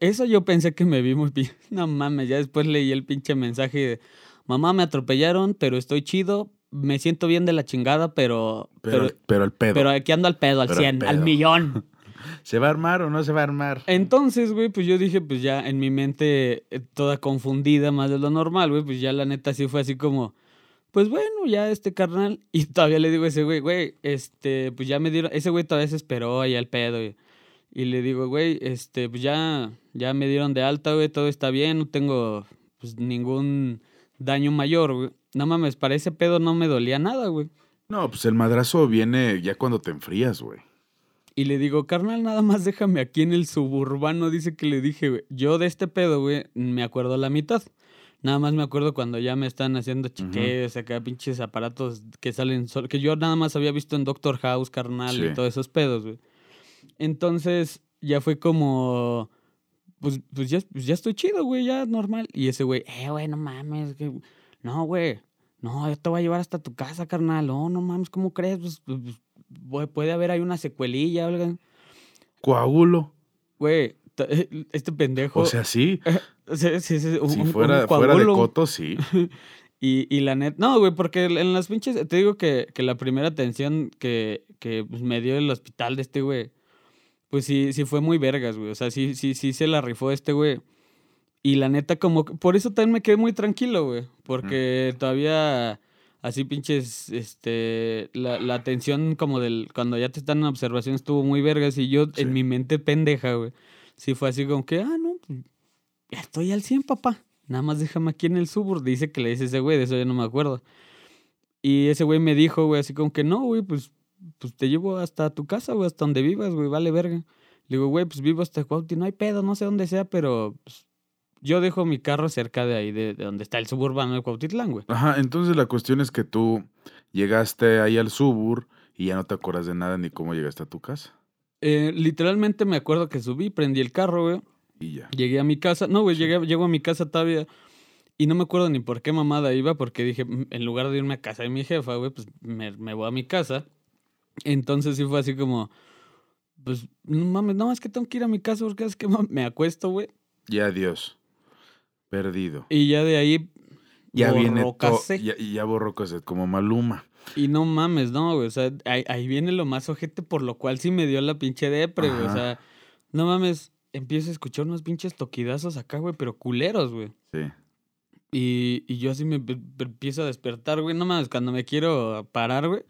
Eso yo pensé que me vi muy... pi- (laughs) No mames, ya después leí el pinche mensaje de... Mamá, me atropellaron, pero estoy chido. Me siento bien de la chingada, pero... pero, Pero, pero el pedo. pero aquí ando al pedo, al Pero al 100, al millón. (laughs) ¿Se va a armar o no se va a armar? Entonces, güey, pues yo dije, pues ya en mi mente eh, toda confundida más de lo normal, güey, pues ya la neta sí fue así como, pues bueno, ya este carnal. (laughs) Y todavía le digo a ese güey, güey, este, pues ya me dieron, ese güey todavía se esperó ahí al pedo. Y, y le digo, güey, este, pues ya, ya me dieron de alta, güey, todo está bien, no tengo, pues ningún daño mayor, güey. No mames, para ese pedo no me dolía nada, güey. No, pues el madrazo viene ya cuando te enfrías, güey. Y le digo, carnal, nada más déjame aquí en el suburbano. Dice que le dije, güey. Yo de este pedo, güey, me acuerdo la mitad. Nada más me acuerdo cuando ya me están haciendo chiques, acá pinches aparatos que salen solo. Que yo nada más había visto en Doctor House, carnal, y todos esos pedos, güey. Entonces, ya fue como. Pues, pues ya, pues ya estoy chido, güey, ya normal. Y ese güey, eh, güey, no mames. que- No, güey. No, yo te voy a llevar hasta tu casa, carnal. No, no mames, ¿cómo crees? Pues, pues, pues, puede haber ahí una secuelilla o algo. Coágulo. Güey, (laughs) este pendejo. O sea, sí. (laughs) o sea, sí, sí, un- Si fuera, fuera de coto, sí. (laughs) Y, y la net, no, güey, porque en las pinches, te digo que, que la primera atención que, que pues, me dio el hospital de este güey, pues sí, sí fue muy vergas, güey. O sea, sí, sí, sí se la rifó este güey. Y la neta, como, que- por eso también me quedé muy tranquilo, güey. Porque todavía, así pinches, este, la, la atención como del, cuando ya te están en observación estuvo muy vergas. Y yo, Sí. en mi mente pendeja, güey, sí fue así como que, ah, no, ya estoy al 100, papá. Nada más déjame aquí en el subur. Dice que le dice ese güey, de eso ya no me acuerdo. Y ese güey me dijo, güey, así como que no, güey, pues, pues te llevo hasta tu casa, güey, hasta donde vivas, güey, vale verga. Le digo, güey, pues vivo hasta Cuauhti, no hay pedo, no sé dónde sea, pero pues, yo dejo mi carro cerca de ahí, de, de donde está el suburbano de Cuautitlán, güey. Ajá, entonces la cuestión es que tú llegaste ahí al subur y ya no te acuerdas de nada ni cómo llegaste a tu casa. Eh, literalmente me acuerdo que subí, prendí el carro, güey, Y ya. Llegué a mi casa. No, güey, llegué, llego a mi casa todavía. Y no me acuerdo ni por qué mamada iba, porque dije, "Mm, en lugar de irme a casa de mi jefa, güey, pues me, me voy a mi casa. Entonces sí fue así como, pues, no mames, no, es que tengo que ir a mi casa porque es que (laughs) me acuesto, güey. Y adiós. Perdido. Y ya de ahí, Ya viene. Ya, y ya borró cassette, como Maluma. Y no mames, no, güey. O sea, ahí, ahí viene lo más ojete, por lo cual sí me dio la pinche depre, güey. O sea, no mames, empiezo a escuchar unos pinches toquidazos acá, güey, pero culeros, güey. Sí. Y, y yo así me empiezo a despertar, güey. No mames, cuando me quiero parar, güey,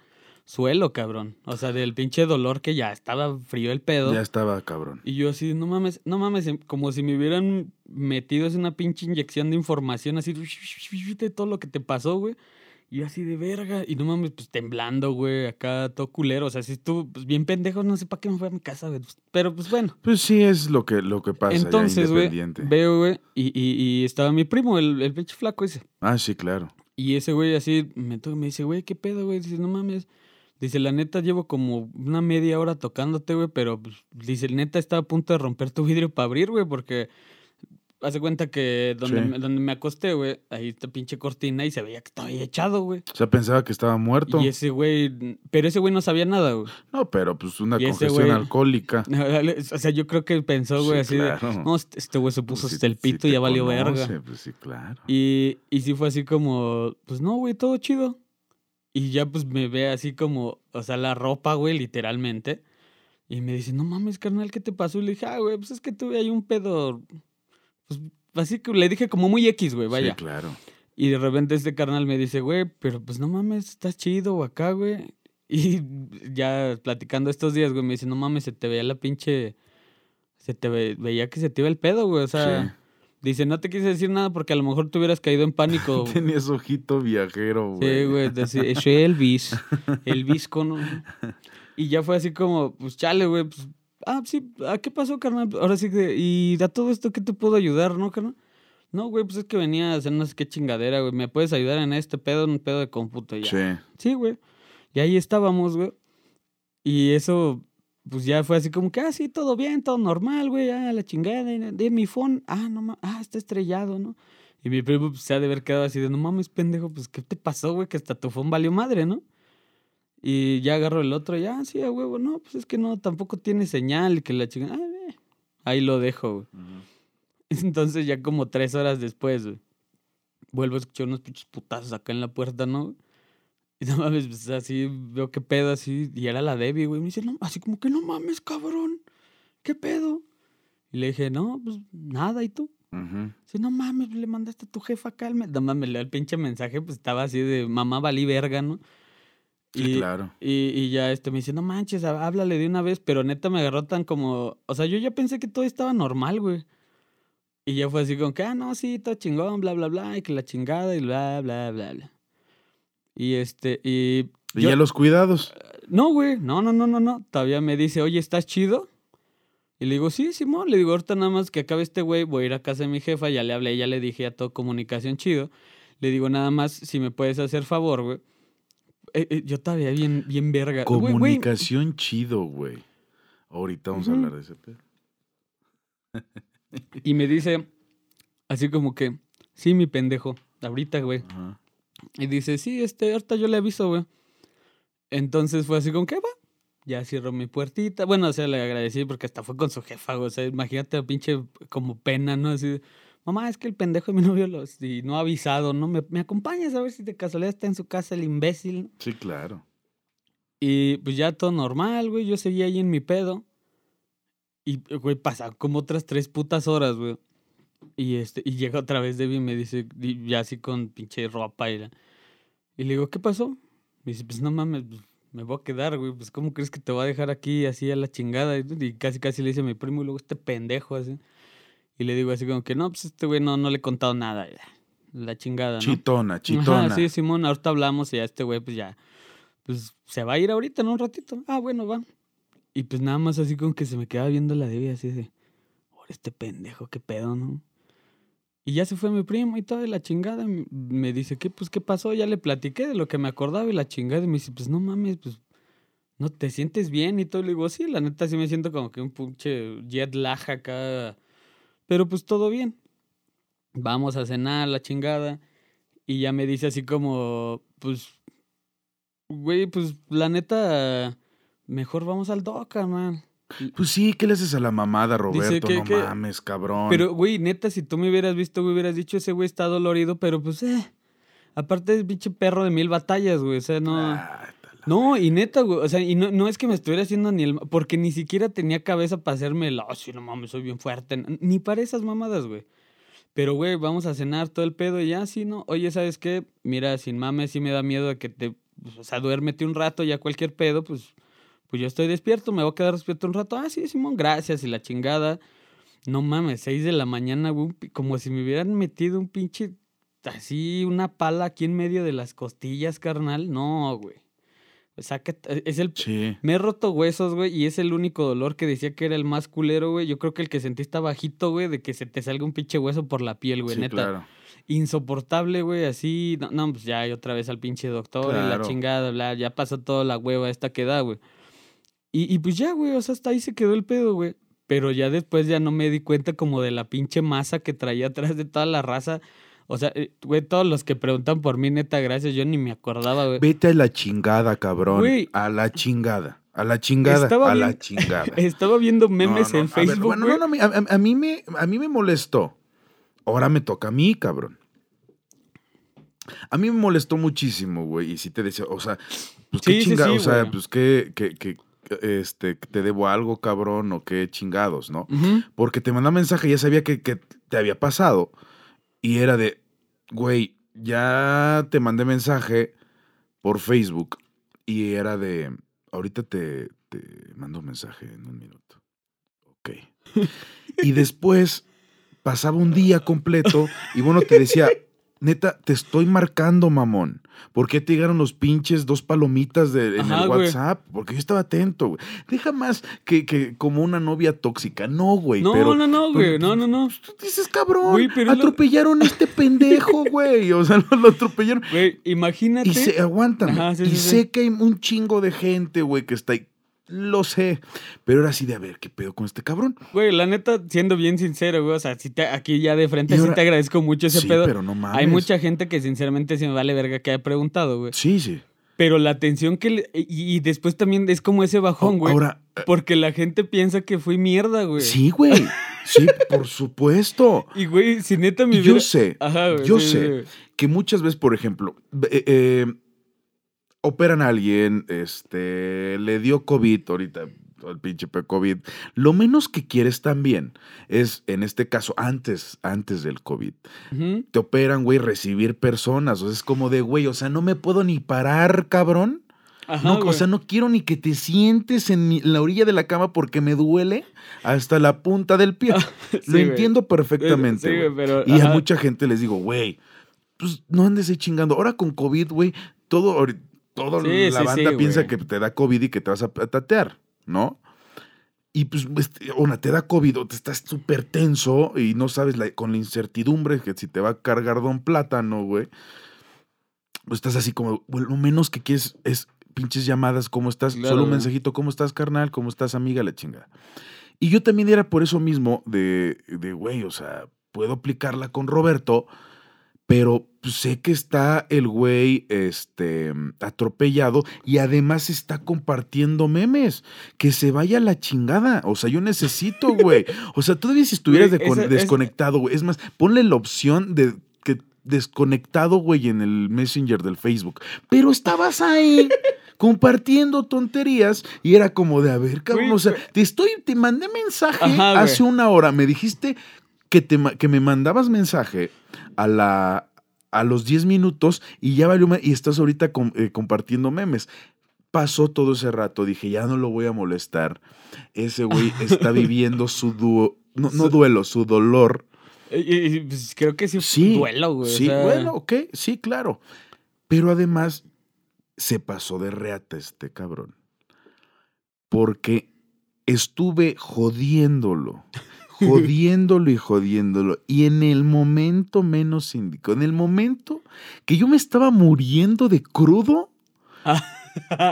suelo, cabrón. O sea, del pinche dolor que ya estaba frío el pedo. Ya estaba cabrón. Y yo así, no mames, no mames, em- como si me hubieran metido así una pinche inyección de información así de todo lo que te pasó, güey. Y yo así de verga. Y no mames, pues temblando, güey, acá todo culero. O sea, si estuvo pues, bien pendejo, no sé para qué me fui a mi casa, güey. Pero pues bueno. Pues sí es lo que, lo que pasa Entonces, güey, veo, güey, y, y, y estaba mi primo, el, el pinche flaco ese. Ah, sí, claro. Y ese güey así me, me dice, güey, ¿qué pedo, güey? Dice, no mames. Dice, la neta, llevo como una media hora tocándote, güey, pero pues, dice, neta, estaba a punto de romper tu vidrio para abrir, güey, porque hace cuenta que donde, Sí. me, donde me acosté, güey, ahí está pinche cortina y se veía que estaba ahí echado, güey. O sea, pensaba que estaba muerto. Y ese güey, pero ese güey no sabía nada, güey. No, pero pues una Y congestión güey- alcohólica. (laughs) O sea, yo creo que pensó, güey, Sí, así de, no, este este güey se puso Pues, si- hasta el si pito te y ya valió conoce, verga. Pues sí, claro. Y, y sí fue así como, pues no, güey, todo chido. Y ya pues me ve así como, o sea, la ropa, güey, literalmente. Y me dice, no mames, carnal, ¿qué te pasó? Y le dije, ah, güey, pues es que tuve ahí un pedo. Pues así que le dije como muy X, güey, vaya. Sí, claro. Y de repente este carnal me dice, güey, pero pues no mames, estás chido acá, güey. Y (laughs) ya platicando estos días, güey, me dice, no mames, se te veía la pinche. Se te ve- veía que se te iba el pedo, güey. O sea, Sí. Dice, no te quise decir nada porque a lo mejor te hubieras caído en pánico. (laughs) Tenías ojito viajero, güey. Sí, güey, decía, es Elvis, Elvis con... Y ya fue así como, pues chale, güey, pues, ah, sí, ¿a qué pasó, carnal? Ahora sí que, ¿y a todo esto qué te puedo ayudar, no, carnal? No, güey, pues es que venía a hacer no sé qué chingadera, güey, ¿me puedes ayudar en este pedo, un pedo de cómputo? Ya. Sí. Sí, güey. Y ahí estábamos, güey. Y eso, pues ya fue así como que, ah, sí, todo bien, todo normal, güey. Ah, la chingada de, mi phone. Ah, no mames, ah, está estrellado, ¿no? Y mi primo pues, se ha de haber quedado así de, no mames, pendejo, pues, ¿qué te pasó, güey? Que hasta tu phone valió madre, ¿no? Y ya agarro el otro, ya, ah, sí, a huevo, no, pues es que no, tampoco tiene señal, que la chingada, ah, eh. ahí lo dejo, güey. (laughs) Entonces ya como tres horas después, güey, vuelvo a escuchar unos pinches putazos acá en la puerta, ¿no? Y no mames, pues así veo qué pedo así. Y era la Debbie, güey. Me dice, no, así como que no mames, cabrón. ¿Qué pedo? Y le dije, no, pues nada, ¿y tú? Ujú. Dice, no mames, le mandaste a tu jefa acá. el me-". No mames, leo el pinche mensaje, pues estaba así de mamá valí verga, ¿no? Sí, y, claro. y, y ya este me dice, no manches, há- háblale de una vez, pero neta me agarró tan como. O sea, yo ya pensé que todo estaba normal, güey. Y ya fue así como que, ah, no, sí, todo chingón, bla, bla, bla, y que la chingada, y bla, bla, bla, bla. Y este, y. Y yo- ya los cuidados. No, güey, no, no, no, no, no. Todavía me dice, oye, ¿estás chido? Y le digo, sí, Simón. Le digo, ahorita nada más que acabe este güey, voy a ir a casa de mi jefa. Ya le hablé, ya le dije a todo comunicación chido. Le digo, nada más, si me puedes hacer favor, güey. Eh, eh, yo todavía bien, bien verga. Comunicación chido, güey. Ahorita vamos a hablar de ese pedo. Y me dice, así como que, sí, mi pendejo, ahorita, güey. Ajá. Y dice, sí, este, ahorita yo le aviso, güey. Entonces fue así como que va. Ya cierro mi puertita. Bueno, o sea, le agradecí porque hasta fue con su jefa, güey. O sea, imagínate, pinche como pena, ¿no? Así, mamá, es que el pendejo de mi novio los, y no ha avisado, ¿no? Me, me acompañas a ver si de casualidad está en su casa el imbécil. Sí, claro. Y pues ya todo normal, güey. Yo seguía ahí en mi pedo. Y, güey, pasan como otras tres putas horas, güey. Y este, y llega otra vez Debbie y me dice, ya así con pinche ropa y la- Y le digo, ¿qué pasó? Me dice, pues no mames, pues, me voy a quedar, güey. Pues, ¿cómo crees que te voy a dejar aquí así a la chingada? Y, y casi, casi le dice a mi primo, y luego este pendejo así. Y le digo así como que, no, pues este güey no, no le he contado nada. ya, La chingada, ¿no? Chitona, chitona. Ajá, sí, Simón, ahorita hablamos y ya este güey, pues ya, pues se va a ir ahorita en un ratito. Ah, bueno, va. Y pues nada más así como que se me quedaba viendo la Debbie así de, "Ahora este pendejo, qué pedo, ¿no? Y ya se fue mi primo y todo, y la chingada. Me dice, ¿qué? Pues, ¿qué pasó? Ya le platiqué de lo que me acordaba y la chingada. Y me dice, pues, no mames, pues, ¿no te sientes bien? Y todo. Le digo, sí, la neta sí me siento como que un pinche jet lag acá. Pero pues todo bien. Vamos a cenar, la chingada. Y ya me dice así como, pues, güey, pues, la neta, mejor vamos al DOCA, man. Pues sí, ¿qué le haces a la mamada, Roberto? que- no que- mames, cabrón. Pero, güey, neta, si tú me hubieras visto, güey, hubieras dicho, ese güey está dolorido, pero pues, eh. Aparte es pinche perro de mil batallas, güey. O sea, no. Ah, No, y neta, güey. O sea, y no, no es que me estuviera haciendo ni el. Porque ni siquiera tenía cabeza para hacerme el. Oh, sí, no mames, soy bien fuerte. Ni para esas mamadas, güey. Pero, güey, vamos a cenar todo el pedo y ya, sí, ¿no? Oye, ¿sabes qué? Mira, sin mames, sí me da miedo de que te. pues, O sea, duérmete un rato, ya cualquier pedo, pues. Pues yo estoy despierto, me voy a quedar despierto un rato. Ah, sí, Simón, gracias. Y la chingada. No mames, seis de la mañana, güey. Como si me hubieran metido un pinche. Así, una pala aquí en medio de las costillas, carnal. No, güey. Saca, es el, Sí. me he roto huesos, güey, y es el único dolor que decía que era el más culero, güey. Yo creo que el que sentí está bajito, güey, de que se te salga un pinche hueso por la piel, güey, sí, neta. claro. Insoportable, güey, así. No, no, pues ya, y otra vez al pinche doctor y la chingada, bla, ya pasó toda la hueva esta que da, güey. Y, y pues ya, güey, o sea, hasta ahí se quedó el pedo, güey. Pero ya después ya no me di cuenta como de la pinche masa que traía atrás de toda la raza. O sea, eh, güey, todos los que preguntan por mí, neta, gracias, yo ni me acordaba, güey. Vete a la chingada, cabrón. Güey. A la chingada. A la chingada. Estaba a la chingada. (laughs) Estaba viendo memes No, no, en ver, Facebook, bueno, no, no, a, mí me, a mí me molestó. Ahora me toca a mí, cabrón. A mí me molestó muchísimo, güey. Y sí te decía, o sea, pues qué sí, sí, o sea, pues qué, qué, qué, este, te debo algo, cabrón, o qué chingados, ¿no? Porque te mandaba mensaje, ya sabía que, que te había pasado. Y era de, güey, ya te mandé mensaje por Facebook. Y era de, ahorita te, te mando un mensaje en un minuto. Ok. Y (laughs) después pasaba un día completo y bueno, te decía, neta, te estoy marcando, mamón. ¿Por qué te llegaron los pinches dos palomitas de, en Ajá, el güey. WhatsApp? Porque yo estaba atento, güey. Deja más que, que como una novia tóxica. No, güey. No, pero, no, no, güey. No, no, no. Tú dices, cabrón, Güey, pero es lo- atropellaron a este pendejo, (laughs) güey. O sea, lo, lo atropellaron. Güey, imagínate. Y se, aguántame. Ajá, sí, y sí, sí. sé que hay un chingo de gente, güey, que está ahí. Lo sé. Pero era así de, a ver, ¿qué pedo con este cabrón? Güey, la neta, siendo bien sincero, güey. O sea, si te, aquí ya de frente sí te agradezco mucho ese sí, pedo. pero no mames. Hay mucha gente que sinceramente se me vale verga que haya preguntado, güey. Sí, sí. Pero la atención que le- y, y después también es como ese bajón, güey. Ahora, Porque la gente piensa que fui mierda, güey. sí, güey. Sí, por supuesto. (laughs) Y, güey, si neta hubiera... yo sé, Ajá, güey, yo sí, sé sí. que muchas veces, por ejemplo, eh, eh, operan a alguien, este, le dio COVID ahorita, el pinche pe- COVID. Lo menos que quieres también es, en este caso, antes, antes del COVID, te operan, güey, recibir personas. O sea, es como de, güey, o sea, no me puedo ni parar, cabrón. Ajá, No, o sea, no quiero ni que te sientes en la orilla de la cama porque me duele hasta la punta del pie. (laughs) Sí, Lo entiendo perfectamente. Sí, pero... Y a mucha gente les digo, güey, pues no andes ahí chingando. Ahora con COVID, güey, todo toda Sí, la sí, banda sí, piensa que te da COVID y que te vas a tatear, ¿no? Y pues, este, una, te da COVID o te estás súper tenso y no sabes la- con la incertidumbre que si te va a cargar Don Plátano, güey. Pues estás así como, bueno, lo menos que quieres es pinches llamadas, ¿cómo estás? Claro, Solo un mensajito, ¿cómo estás, carnal? ¿Cómo estás, amiga? La chingada. Y yo también era por eso mismo de, de güey, o sea, puedo aplicarla con Roberto, pero sé que está el güey este, atropellado y además está compartiendo memes. Que se vaya a la chingada. O sea, yo necesito, güey. O sea, todavía si estuvieras Güey, esa- desconectado, güey. Es más, ponle la opción de que desconectado, güey, en el Messenger del Facebook. Pero estabas ahí. (laughs) compartiendo tonterías y era como de, a ver, cabrón, Güey, o sea, te estoy, te mandé mensaje Ajá, hace una hora, me dijiste que, te, que me mandabas mensaje a la a los 10 minutos y ya valió y estás ahorita com- eh, compartiendo memes. Pasó todo ese rato, dije, ya no lo voy a molestar. Ese güey está (laughs) viviendo su dúo, no, duelo, su dolor. Y, y, pues, creo que sí, Sí, duelo, güey. o Sí, sea, bueno, ok, sí, claro. Pero además se pasó de reata este cabrón. Porque estuve jodiéndolo, jodiéndolo y jodiéndolo. Y en el momento menos indicado, en el momento que yo me estaba muriendo de crudo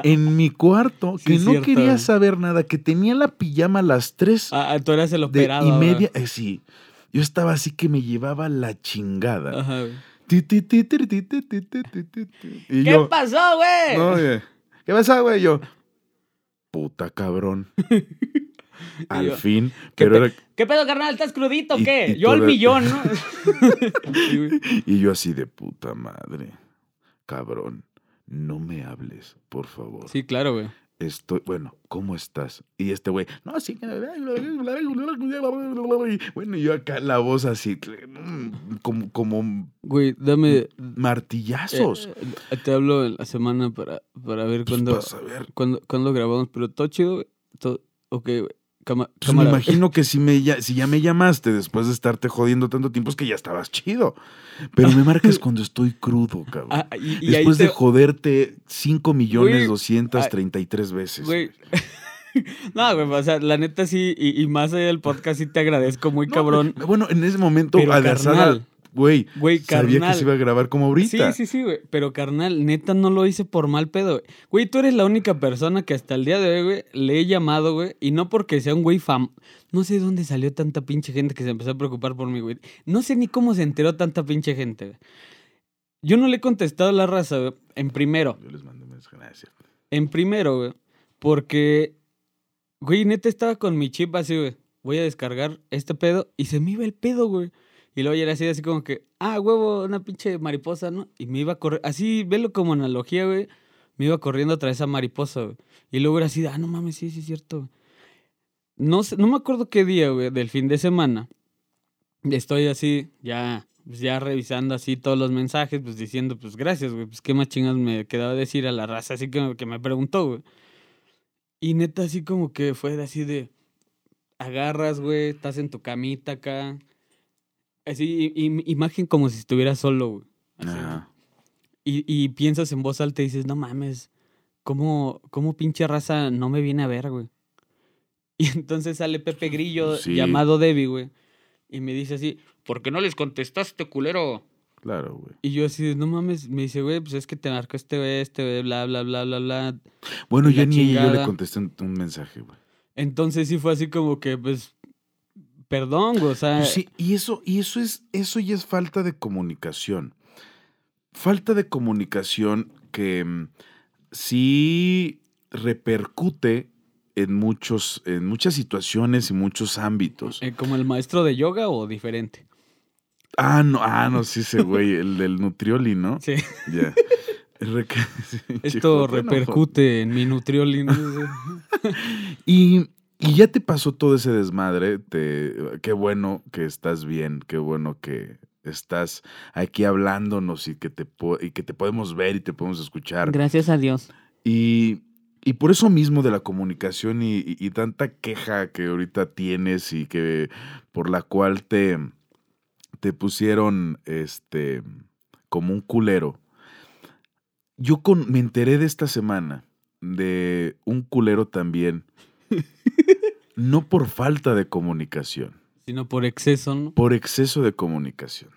en mi cuarto, que no quería saber nada, que tenía la pijama a las tres. Ah, tú eras el operado. y media, sí. Yo estaba así que me llevaba la chingada. Ajá. Y ¿Qué pasó, güey? ¿Qué pasó, güey? Yo, puta cabrón. Al yo, fin, ¿Qué, pero pe- era- ¿Qué pedo, carnal? ¿Estás crudito o qué? y Yo al millón, ¿no? (laughs) Y yo así de puta madre, cabrón, no me hables, por favor. Sí, claro, güey. Estoy, bueno, ¿cómo estás? Y este güey, no, sí. Bueno, y yo acá la voz así, como, como Güey, dame. martillazos. eh, te hablo en la semana para, para ver Pues, cuándo, cuándo, cuándo grabamos, pero todo chido. Todo, ok, güey. Pues me imagino que si, me, ya, si ya me llamaste después de estarte jodiendo tanto tiempo, es que ya estabas chido. Pero me marcas (laughs) cuando estoy crudo, cabrón. Ah, y, y ahí después de te- joderte 5 millones Güey, 233 veces. Güey. (laughs) no, güey, o sea, la neta sí, y, y más allá del podcast sí te agradezco muy No, cabrón. Bueno, en ese momento, Adasada, carnal, güey, Güey, sabía que se iba a grabar como ahorita. Sí, sí, sí, güey. Pero carnal, neta no lo hice por mal pedo, güey. Güey, tú eres la única persona que hasta el día de hoy, güey, le he llamado, güey. Y no porque sea un güey fam. No sé dónde salió tanta pinche gente que se empezó a preocupar por mí, güey. No sé ni cómo se enteró tanta pinche gente, güey. Yo no le he contestado a la raza, güey. En primero. Yo les mandé un mensaje, cierto. En primero, güey. Porque, güey, neta estaba con mi chip así, güey. Voy a descargar este pedo y se me iba el pedo, güey. Y luego ya era así, así como que, ah, huevo, una pinche mariposa, ¿no? Y me iba a correr, así, velo como analogía, güey. Me iba corriendo tras esa mariposa, güey. Y luego era así, ah, no mames, sí, sí, es cierto. No, sé, no me acuerdo qué día, güey, del fin de semana. Estoy así, ya, pues ya revisando así todos los mensajes, pues diciendo, pues gracias, güey, pues qué más chingas me quedaba decir a la raza, así que, que me preguntó, güey. Y neta, así como que fue así de, agarras, güey, estás en tu camita acá. Así, imagen como si estuvieras solo, güey. Así, Ajá. y, y piensas en voz alta y dices, no mames, ¿cómo, cómo pinche raza no me viene a ver, güey? (laughs) Y entonces sale Pepe Grillo, Sí. llamado Debbie, güey. Y me dice así, ¿por qué no les contestaste, culero? Claro, güey. Y yo así, no mames, me dice, güey, pues es que te marcó este güey, este güey, bla, bla, bla, bla, bla. Bueno, Y yo la ni yo le contesté un, un mensaje, güey. Entonces sí fue así como que, pues, perdón, güey, o sea... Pues sí, y eso, y eso es, eso ya es falta de comunicación. Falta de comunicación que mm, sí repercute en muchos, en muchas situaciones y muchos ámbitos. eh, ¿Como el maestro de yoga o diferente? Ah, no, ah, no, sí, ese güey, (laughs) el del Nutrioli, ¿no? Sí. Ya. (laughs) (laughs) Esto repercute en mi nutrioli. ¿no? Y, y ya te pasó todo ese desmadre. Te, qué bueno que estás bien, qué bueno que estás aquí hablándonos y que te, y que te podemos ver y te podemos escuchar. Gracias a Dios. Y, y por eso mismo de la comunicación y, y- y tanta queja que ahorita tienes y que por la cual te, te pusieron este como un culero. yo con, me enteré de esta semana de un culero también, (laughs) no por falta de comunicación, Sino por exceso, ¿no? por exceso de comunicación.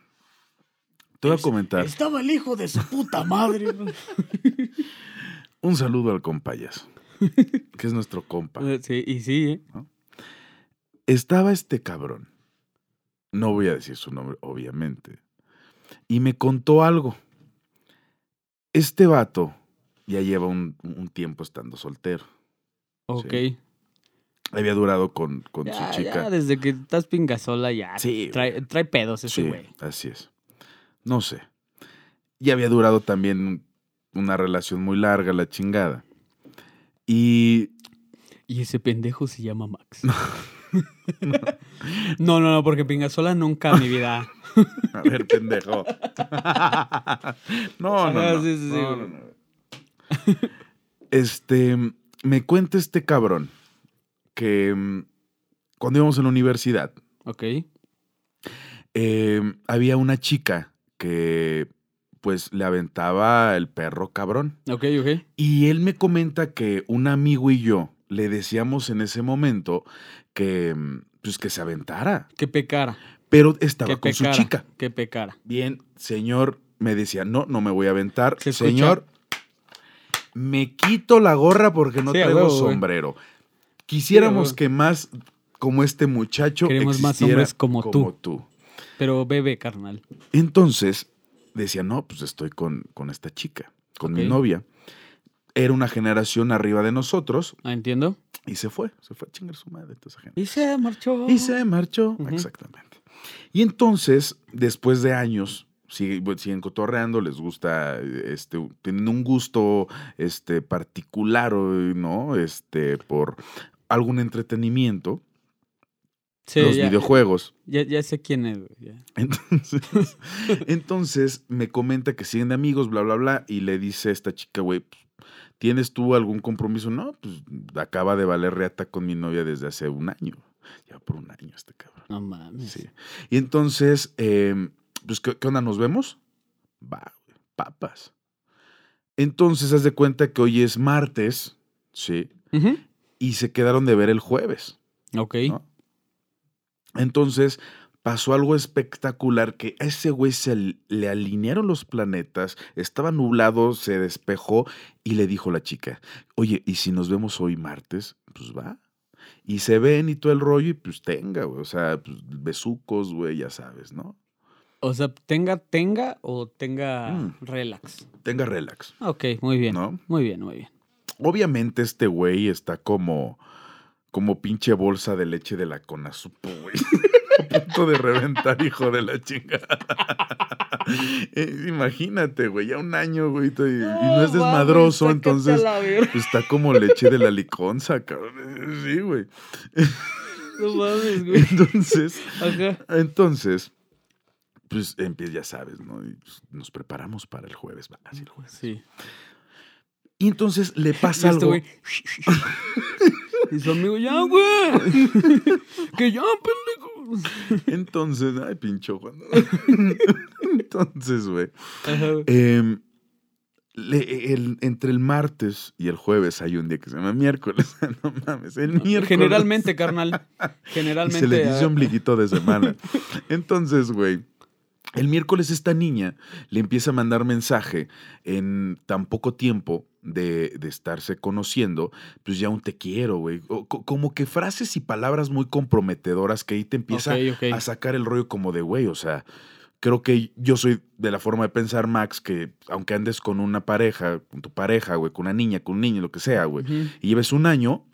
Te voy a comentar. Estaba el hijo de su puta madre. (laughs) Un saludo al compayas, que es nuestro compa. sí, y sí, ¿eh? Estaba este cabrón, no voy a decir su nombre, obviamente, y me contó algo. Este vato ya lleva un, un tiempo estando soltero. Ok. Había durado con, con Ya, su chica. ya, desde que estás pingasola ya. Sí, Trae, trae pedos ese Sí, güey. así es. No sé. Y había durado también una relación muy larga, la chingada. Y Y ese pendejo se llama Max. (laughs) no, no, no, porque pingasola nunca en mi vida. A ver, pendejo. no, no, Ah, no. sí, sí, sí, No, no, no. Este, me cuenta este cabrón que mm, cuando íbamos en la universidad, Ok. eh, había una chica que pues le aventaba el perro cabrón. Ok, ok. Y él me comenta que un amigo y yo le decíamos en ese momento que mm, pues que se aventara, Que pecara. pero estaba Que con su chica. Que pecara. Bien, señor, me decía, no, no me voy a aventar. Señor, me quito la gorra porque no Sí, traigo huevo, güey. Quisiéramos que más como este muchacho Queremos más hombres como tú. tú. Pero bebe, carnal. Entonces, decía, no, pues estoy con, con esta chica, con mi novia. Era una generación arriba de nosotros ¿Ah, entiendo? y se fue, se fue a chingar su madre toda esa gente. Y se marchó. Y se marchó, exactamente. Y entonces, después de años, sigue- bueno, siguen cotorreando, les gusta, este, tienen un gusto este, particular, ¿no? Este, por algún entretenimiento, Sí, los ya, videojuegos. Ya, ya sé quién es, ya. (laughs) Entonces, entonces me comenta que siguen de amigos, bla, bla, bla, y le dice a esta chica, güey, ¿tienes tú algún compromiso? No, pues acaba de valer reata con mi novia desde hace un año. Ya por un año este cabrón. No mames. Sí. Y entonces, em, pues, ¿qué, qué onda? ¿Nos vemos? Va, papas. Entonces, haz de cuenta que hoy es martes, ¿sí? Ujú. Y se quedaron de ver el jueves. Ok. ¿no? Entonces, pasó algo espectacular que a ese güey se le alinearon los planetas, estaba nublado, se despejó y le dijo la chica, oye, ¿y si nos vemos hoy martes? Pues va. Y se ven y todo el rollo y pues tenga, güey. O sea, pues, besucos, güey, ya sabes, ¿no? O sea, tenga, tenga o tenga Mm. relax. Tenga relax. Ok, muy bien. ¿No? Muy bien, muy bien. Obviamente este güey está como, como pinche bolsa de leche de la Conasupo, güey. (laughs) A punto de reventar, hijo de la chingada. (laughs) Eh, Imagínate, güey, ya un año, güey, y, no es desmadroso, entonces pues, está como leche de la liconza, cabrón. Eh, Sí, güey. No mames, (laughs) güey. Entonces, Ajá. entonces, pues empieza, ya sabes, ¿no? Y, pues, nos preparamos para el jueves, va, el jueves. Sí. Y entonces le Y pasa este algo. güey. (laughs) Y su amigo, ya, güey. que ya, pendejo. Entonces, ay, pincho Juan. (laughs) Entonces, güey. Em, le- el- entre el martes y el jueves hay un día que se llama miércoles. (laughs) no mames, el miércoles. Generalmente, carnal. Y Generalmente. se le dice ah, ombliguito de semana. Entonces, güey. El miércoles esta niña le empieza a mandar mensaje en tan poco tiempo de, de estarse conociendo, pues ya un te quiero, güey. Como que frases y palabras muy comprometedoras que ahí te empieza a sacar el rollo como de, güey, o sea, creo que yo soy de la forma de pensar, Max, que aunque andes con una pareja, con tu pareja, güey, con una niña, con un niño, lo que sea, güey, y lleves un año,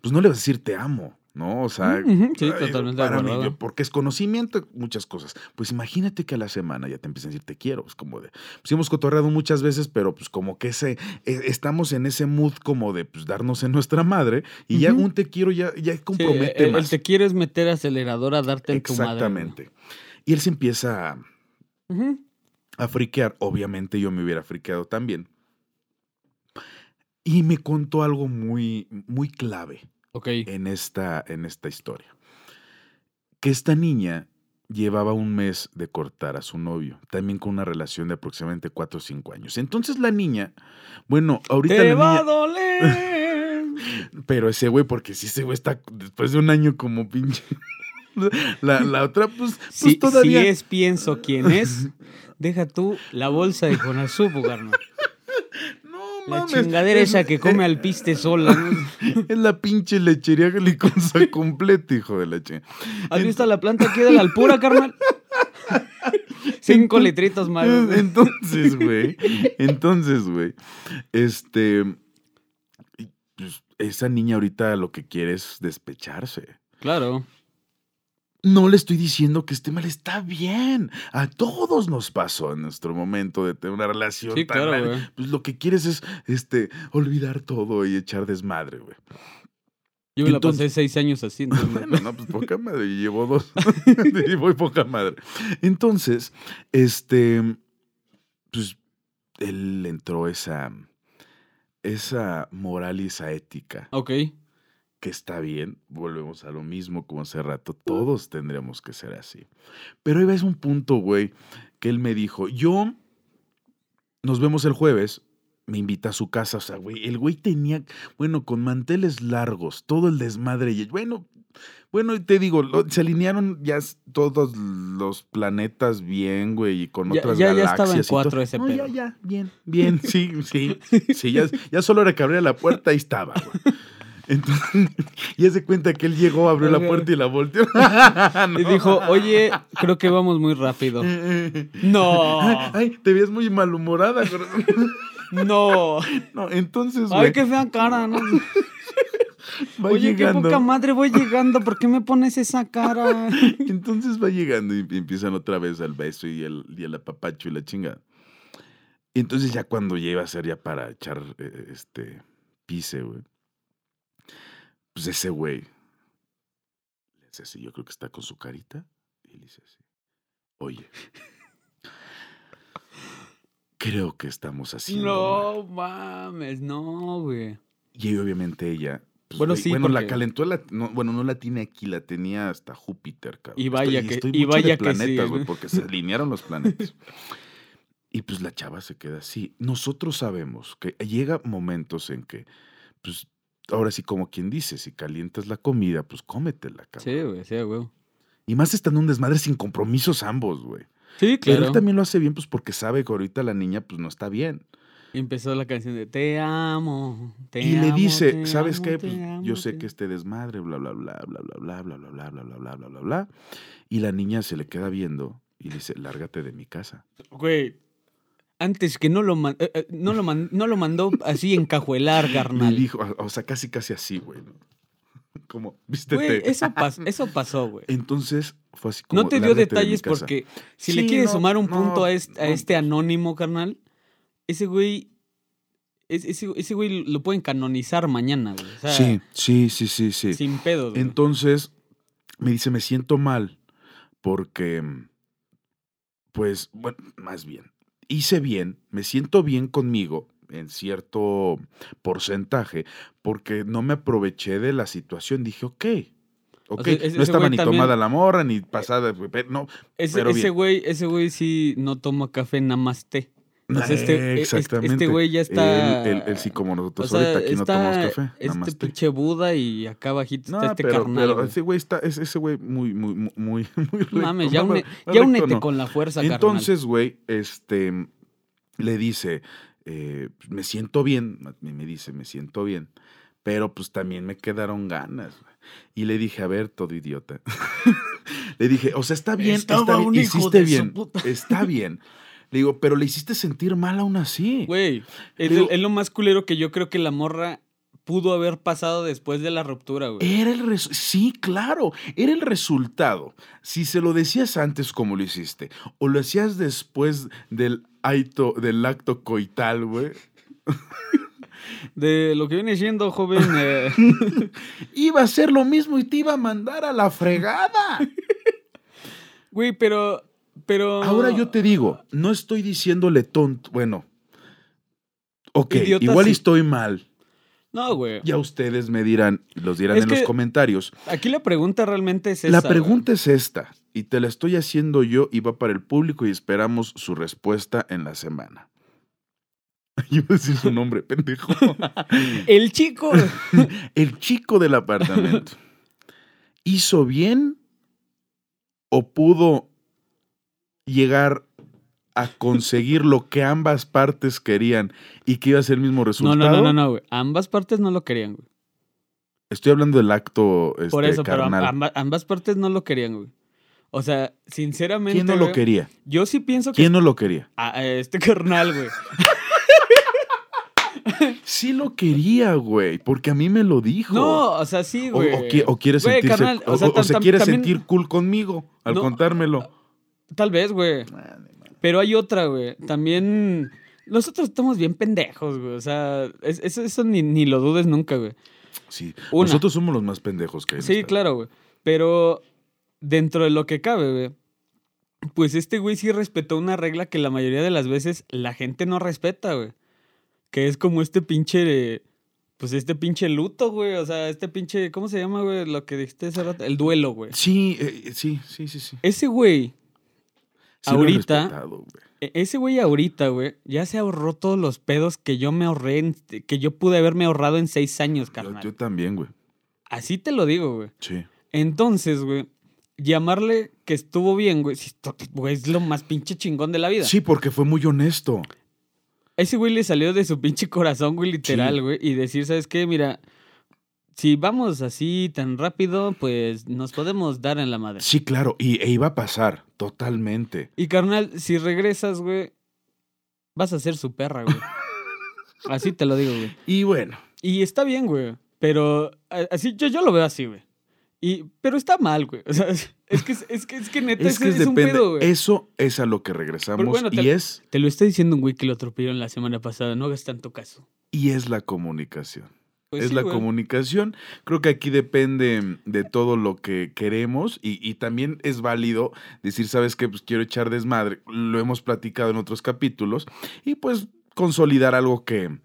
pues no le vas a decir te amo, ¿no? O sea, Ujú, ujú, sí, ay, totalmente de para mí, acuerdo. yo- porque es conocimiento, muchas cosas. Pues imagínate que a la semana ya te empiezan a decir te quiero, es como de, pues hemos cotorreado muchas veces, pero pues como que ese, eh, estamos en ese mood como de pues darnos en nuestra madre y ya Ujú. un te quiero ya, ya compromete el, el más. te quieres meter acelerador a darte en tu madre. Exactamente. Y él se empieza a, Ujú. a friquear. Obviamente yo me hubiera friqueado también. Y me contó algo muy, muy clave Ok. en esta, en esta historia. Que esta niña llevaba un mes de cortar a su novio, también con una relación de aproximadamente 4 o 5 años. Entonces la niña, bueno, ahorita ¡Te la va niña- a doler! (laughs) pero ese güey, porque si ese güey está después de un año como pinche. (laughs) La, la otra, pues, pues Si, todavía. si es pienso quién es, (laughs) deja tú la bolsa de Conasupo, carnal. La chingadera es- esa que come al piste sola. ¿no? (laughs) Es la pinche lechería gelicosa (laughs) completa, hijo de la chingada. ¿Has visto la planta aquí de la alpura, carnal? (laughs) Cinco litritos más. Entonces, güey. Entonces, güey. Este. pues, esa niña ahorita lo que quiere es despecharse. Claro. No le estoy diciendo que esté mal, está bien. A todos nos pasó en nuestro momento de tener una relación Sí, tan claro, mal. güey. Pues lo que quieres es este olvidar todo y echar desmadre, güey. Yo me la Entonces- pasé seis años así. (laughs) entonces, Bueno, no, pues poca madre, y llevo dos. (laughs) y voy poca madre. Entonces, este, pues, él entró esa, esa moral y esa ética, Ok. Que está bien, volvemos a lo mismo como hace rato, todos tendríamos que ser así. Pero ahí ves un punto, güey, que él me dijo, yo, nos vemos el jueves, me invita a su casa, o sea, güey, el güey tenía, bueno, con manteles largos, todo el desmadre, y bueno, bueno, y te digo, lo- se alinearon ya todos los planetas bien, güey, y con Ya- otras ya- ya galaxias. estaba en y todo. cuatro ese no, pedo. ya, ya, bien, bien, (laughs) sí, sí, sí, ya, ya solo era que abría la puerta, ahí estaba, güey. Entonces, (laughs) ya se cuenta que él llegó, abrió la puerta y la volteó. (laughs) Y dijo, oye, creo que vamos muy rápido. (laughs) No. Ay, te ves muy malhumorada. No. No, entonces, Ay, güey, qué fea cara, ¿no? va Oye, qué poca madre voy llegando. ¿Por qué me pones esa cara? Entonces va llegando y empiezan otra vez al beso y el, y el apapacho y la chinga. Y entonces ya cuando llega a ser ya para echar eh, este pise, güey. Pues ese güey le hace así, yo creo que está con su carita y le dice así. Oye, creo que estamos haciendo mal". No mames, no, güey. Y obviamente ella. pues, Bueno, sí, Bueno, la calentó, la- no, bueno, no la tiene aquí, la tenía hasta Júpiter, cabrón. Y vaya que- estoy y de vaya sí, planetas, güey, güey. porque se alinearon los planetas. Y pues la chava se queda así. Nosotros sabemos que llega momentos en que, pues, ahora sí, como quien dice, si calientas la comida, pues cómetela, cabrón. Sí, güey, sí, güey. Y más estando un desmadre sin compromisos ambos, güey. Sí, Pero claro. él también lo hace bien, pues porque sabe que ahorita la niña, pues no está bien. Y empezó la canción de Te amo, te y le amo, dice, te ¿sabes amo, qué? Pues, amo, yo sé que este desmadre, bla, bla, bla, bla, bla, bla, bla, bla, bla, bla, bla, bla, bla, bla, bla. Y la niña se le queda viendo y le dice, lárgate de mi casa. Güey, antes que no lo, man- eh, eh, no, lo man- no lo mandó así encajuelar, Le carnal. dijo, o sea, casi, casi así, güey. ¿no? (laughs) Como, vístete. Güey, eso, pas- (laughs) eso pasó, güey. Entonces, fue así como, No te dio "Lárgate de mi detalles casa". porque si Sí, le quieres no, sumar un no, punto a este, a anónimo, carnal, ese güey, es- ese, ese güey lo pueden canonizar mañana, güey. O sea, Sí, sí, sí, sí, sí. sin pedos, güey. Entonces, me dice, me siento mal porque, pues, bueno, más bien, hice bien, me siento bien conmigo en cierto porcentaje porque no me aproveché de la situación. Dije, ok, ok, sea, ese- no estaba ni también- tomada la morra, ni pasada, pe- no. ese, pero ese güey, ese güey sí no toma café, nada más té. Este, Eh, e- este- exactamente. este güey ya está. Él, él- él sí, como nosotros o sea, ahorita aquí no tomamos café, Este pinche Buda y acá abajito No, está este pero, carnal. pero ese güey está, es- ese güey muy, muy, muy, muy, (laughs) muy recto. Mames, ya, une- no, ya recto únete no. con la fuerza, carnal. Entonces, güey, este, le dice, eh, me siento bien, me dice, me siento bien, pero pues también me quedaron ganas. güey. Y le dije, a ver, todo idiota. (laughs) le dije, o sea, está bien, Estaba está bien, un hijo hiciste de su bien, está bien. Le digo, pero le hiciste sentir mal aún así. Güey, es, Digo- es lo más culero que yo creo que la morra pudo haber pasado después de la ruptura, güey. Era el sí, claro, era el resultado. Si se lo decías antes como lo hiciste, o lo hacías después del acto, del acto coital, güey, (laughs) De lo que viene siendo, joven. eh, (laughs) iba a ser lo mismo y te iba a mandar a la fregada. (laughs) Güey, pero. Pero. Ahora yo te digo, no estoy diciéndole tonto, bueno, ok, Idiota, igual sí. estoy mal. No, güey. Ya ustedes me dirán, los dirán Es en los comentarios. Aquí la pregunta realmente es esa. La güey. pregunta es esta. y te la estoy haciendo yo y va para el público y esperamos su respuesta en la semana. (laughs) Yo iba a decir su nombre, (laughs) pendejo. (laughs) El chico. El chico del apartamento. ¿Hizo bien o pudo llegar a conseguir lo que ambas partes querían y que iba a ser el mismo resultado? no, no, no, no, güey. Ambas partes no lo querían, güey. Estoy hablando del acto este, Por eso, pero carnal. amba- ambas partes no lo querían, güey. O sea, sinceramente. ¿Quién no lo quería? Yo sí pienso que. ¿Quién no lo quería? a- a este carnal, güey. (laughs) Sí lo quería, güey, porque a mí me lo dijo. No, o sea, sí, güey. o qui- o quiere Güey, sentirse, carnal, o, sea, se quiere también- sentir cool conmigo al No. contármelo. Tal vez, güey. Pero hay otra, güey. También. Nosotros estamos bien pendejos, güey. O sea, es- eso, eso ni, ni lo dudes nunca, güey. Sí, Una. nosotros somos los más pendejos que hay. Sí, claro, güey. Pero dentro de lo que cabe, güey. Pues este güey sí respetó una regla que la mayoría de las veces la gente no respeta, güey. Que es como este pinche. de- Pues este pinche luto, güey. O sea, este pinche. ¿Cómo se llama, güey? Lo que dijiste hace rato. El duelo, güey. Sí, eh, sí, sí, sí, sí. Ese güey. Sí lo he Ahorita- e- Ese güey ahorita, güey, ya se ahorró todos los pedos que yo me ahorré, en- que yo pude haberme ahorrado en seis años, carnal. yo también, güey. Así te lo digo, güey. Sí. Entonces, güey, llamarle que estuvo bien, güey, es lo más pinche chingón de la vida. Sí, porque fue muy honesto. Ese güey le salió de su pinche corazón, güey, literal, Sí. güey, y decir, ¿sabes qué? Mira, si vamos así tan rápido, pues nos podemos dar en la madre. Sí, claro, y e iba a pasar, totalmente. Y carnal, si regresas, güey, vas a ser su perra, güey. (laughs) Así te lo digo, güey. Y bueno, Y está bien, güey. Pero así yo, yo lo veo así, güey. Y, pero está mal, güey. O sea, es que, es que, es que neta es que es un pedo, güey. Eso es a lo que regresamos bueno, y te- es Te lo está diciendo un güey que lo atropellaron la semana pasada. No hagas tanto caso. y es la comunicación. Pues es sí, la güey. comunicación. Creo que aquí depende de todo lo que queremos y, y también es válido decir, ¿sabes qué? Pues quiero echar desmadre. Lo hemos platicado en otros capítulos y pues consolidar algo que,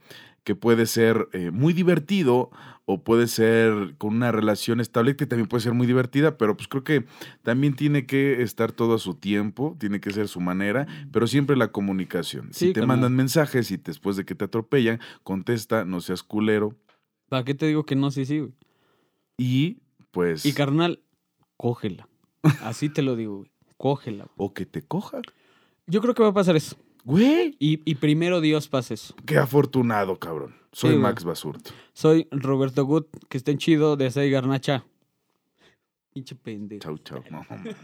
que puede ser eh, muy divertido o puede ser con una relación estable que también puede ser muy divertida, pero pues creo que también tiene que estar todo a su tiempo, tiene que ser su manera, pero siempre la comunicación. Sí, si te mandan mensajes y después de que te atropellan, contesta, no seas culero, ¿Para qué te digo que no? Sí, sí, güey. y pues Y carnal, cógela. Así te lo digo, güey. Cógela. güey. o que te coja. Yo creo que va a pasar eso. Güey, Y, y primero Dios pasa eso. qué afortunado, cabrón. Soy Sí. Max Basurto. Soy Roberto Gut, que estén chido de Asai Garnacha. Pinche pendejo. Chau, chau. No, mames.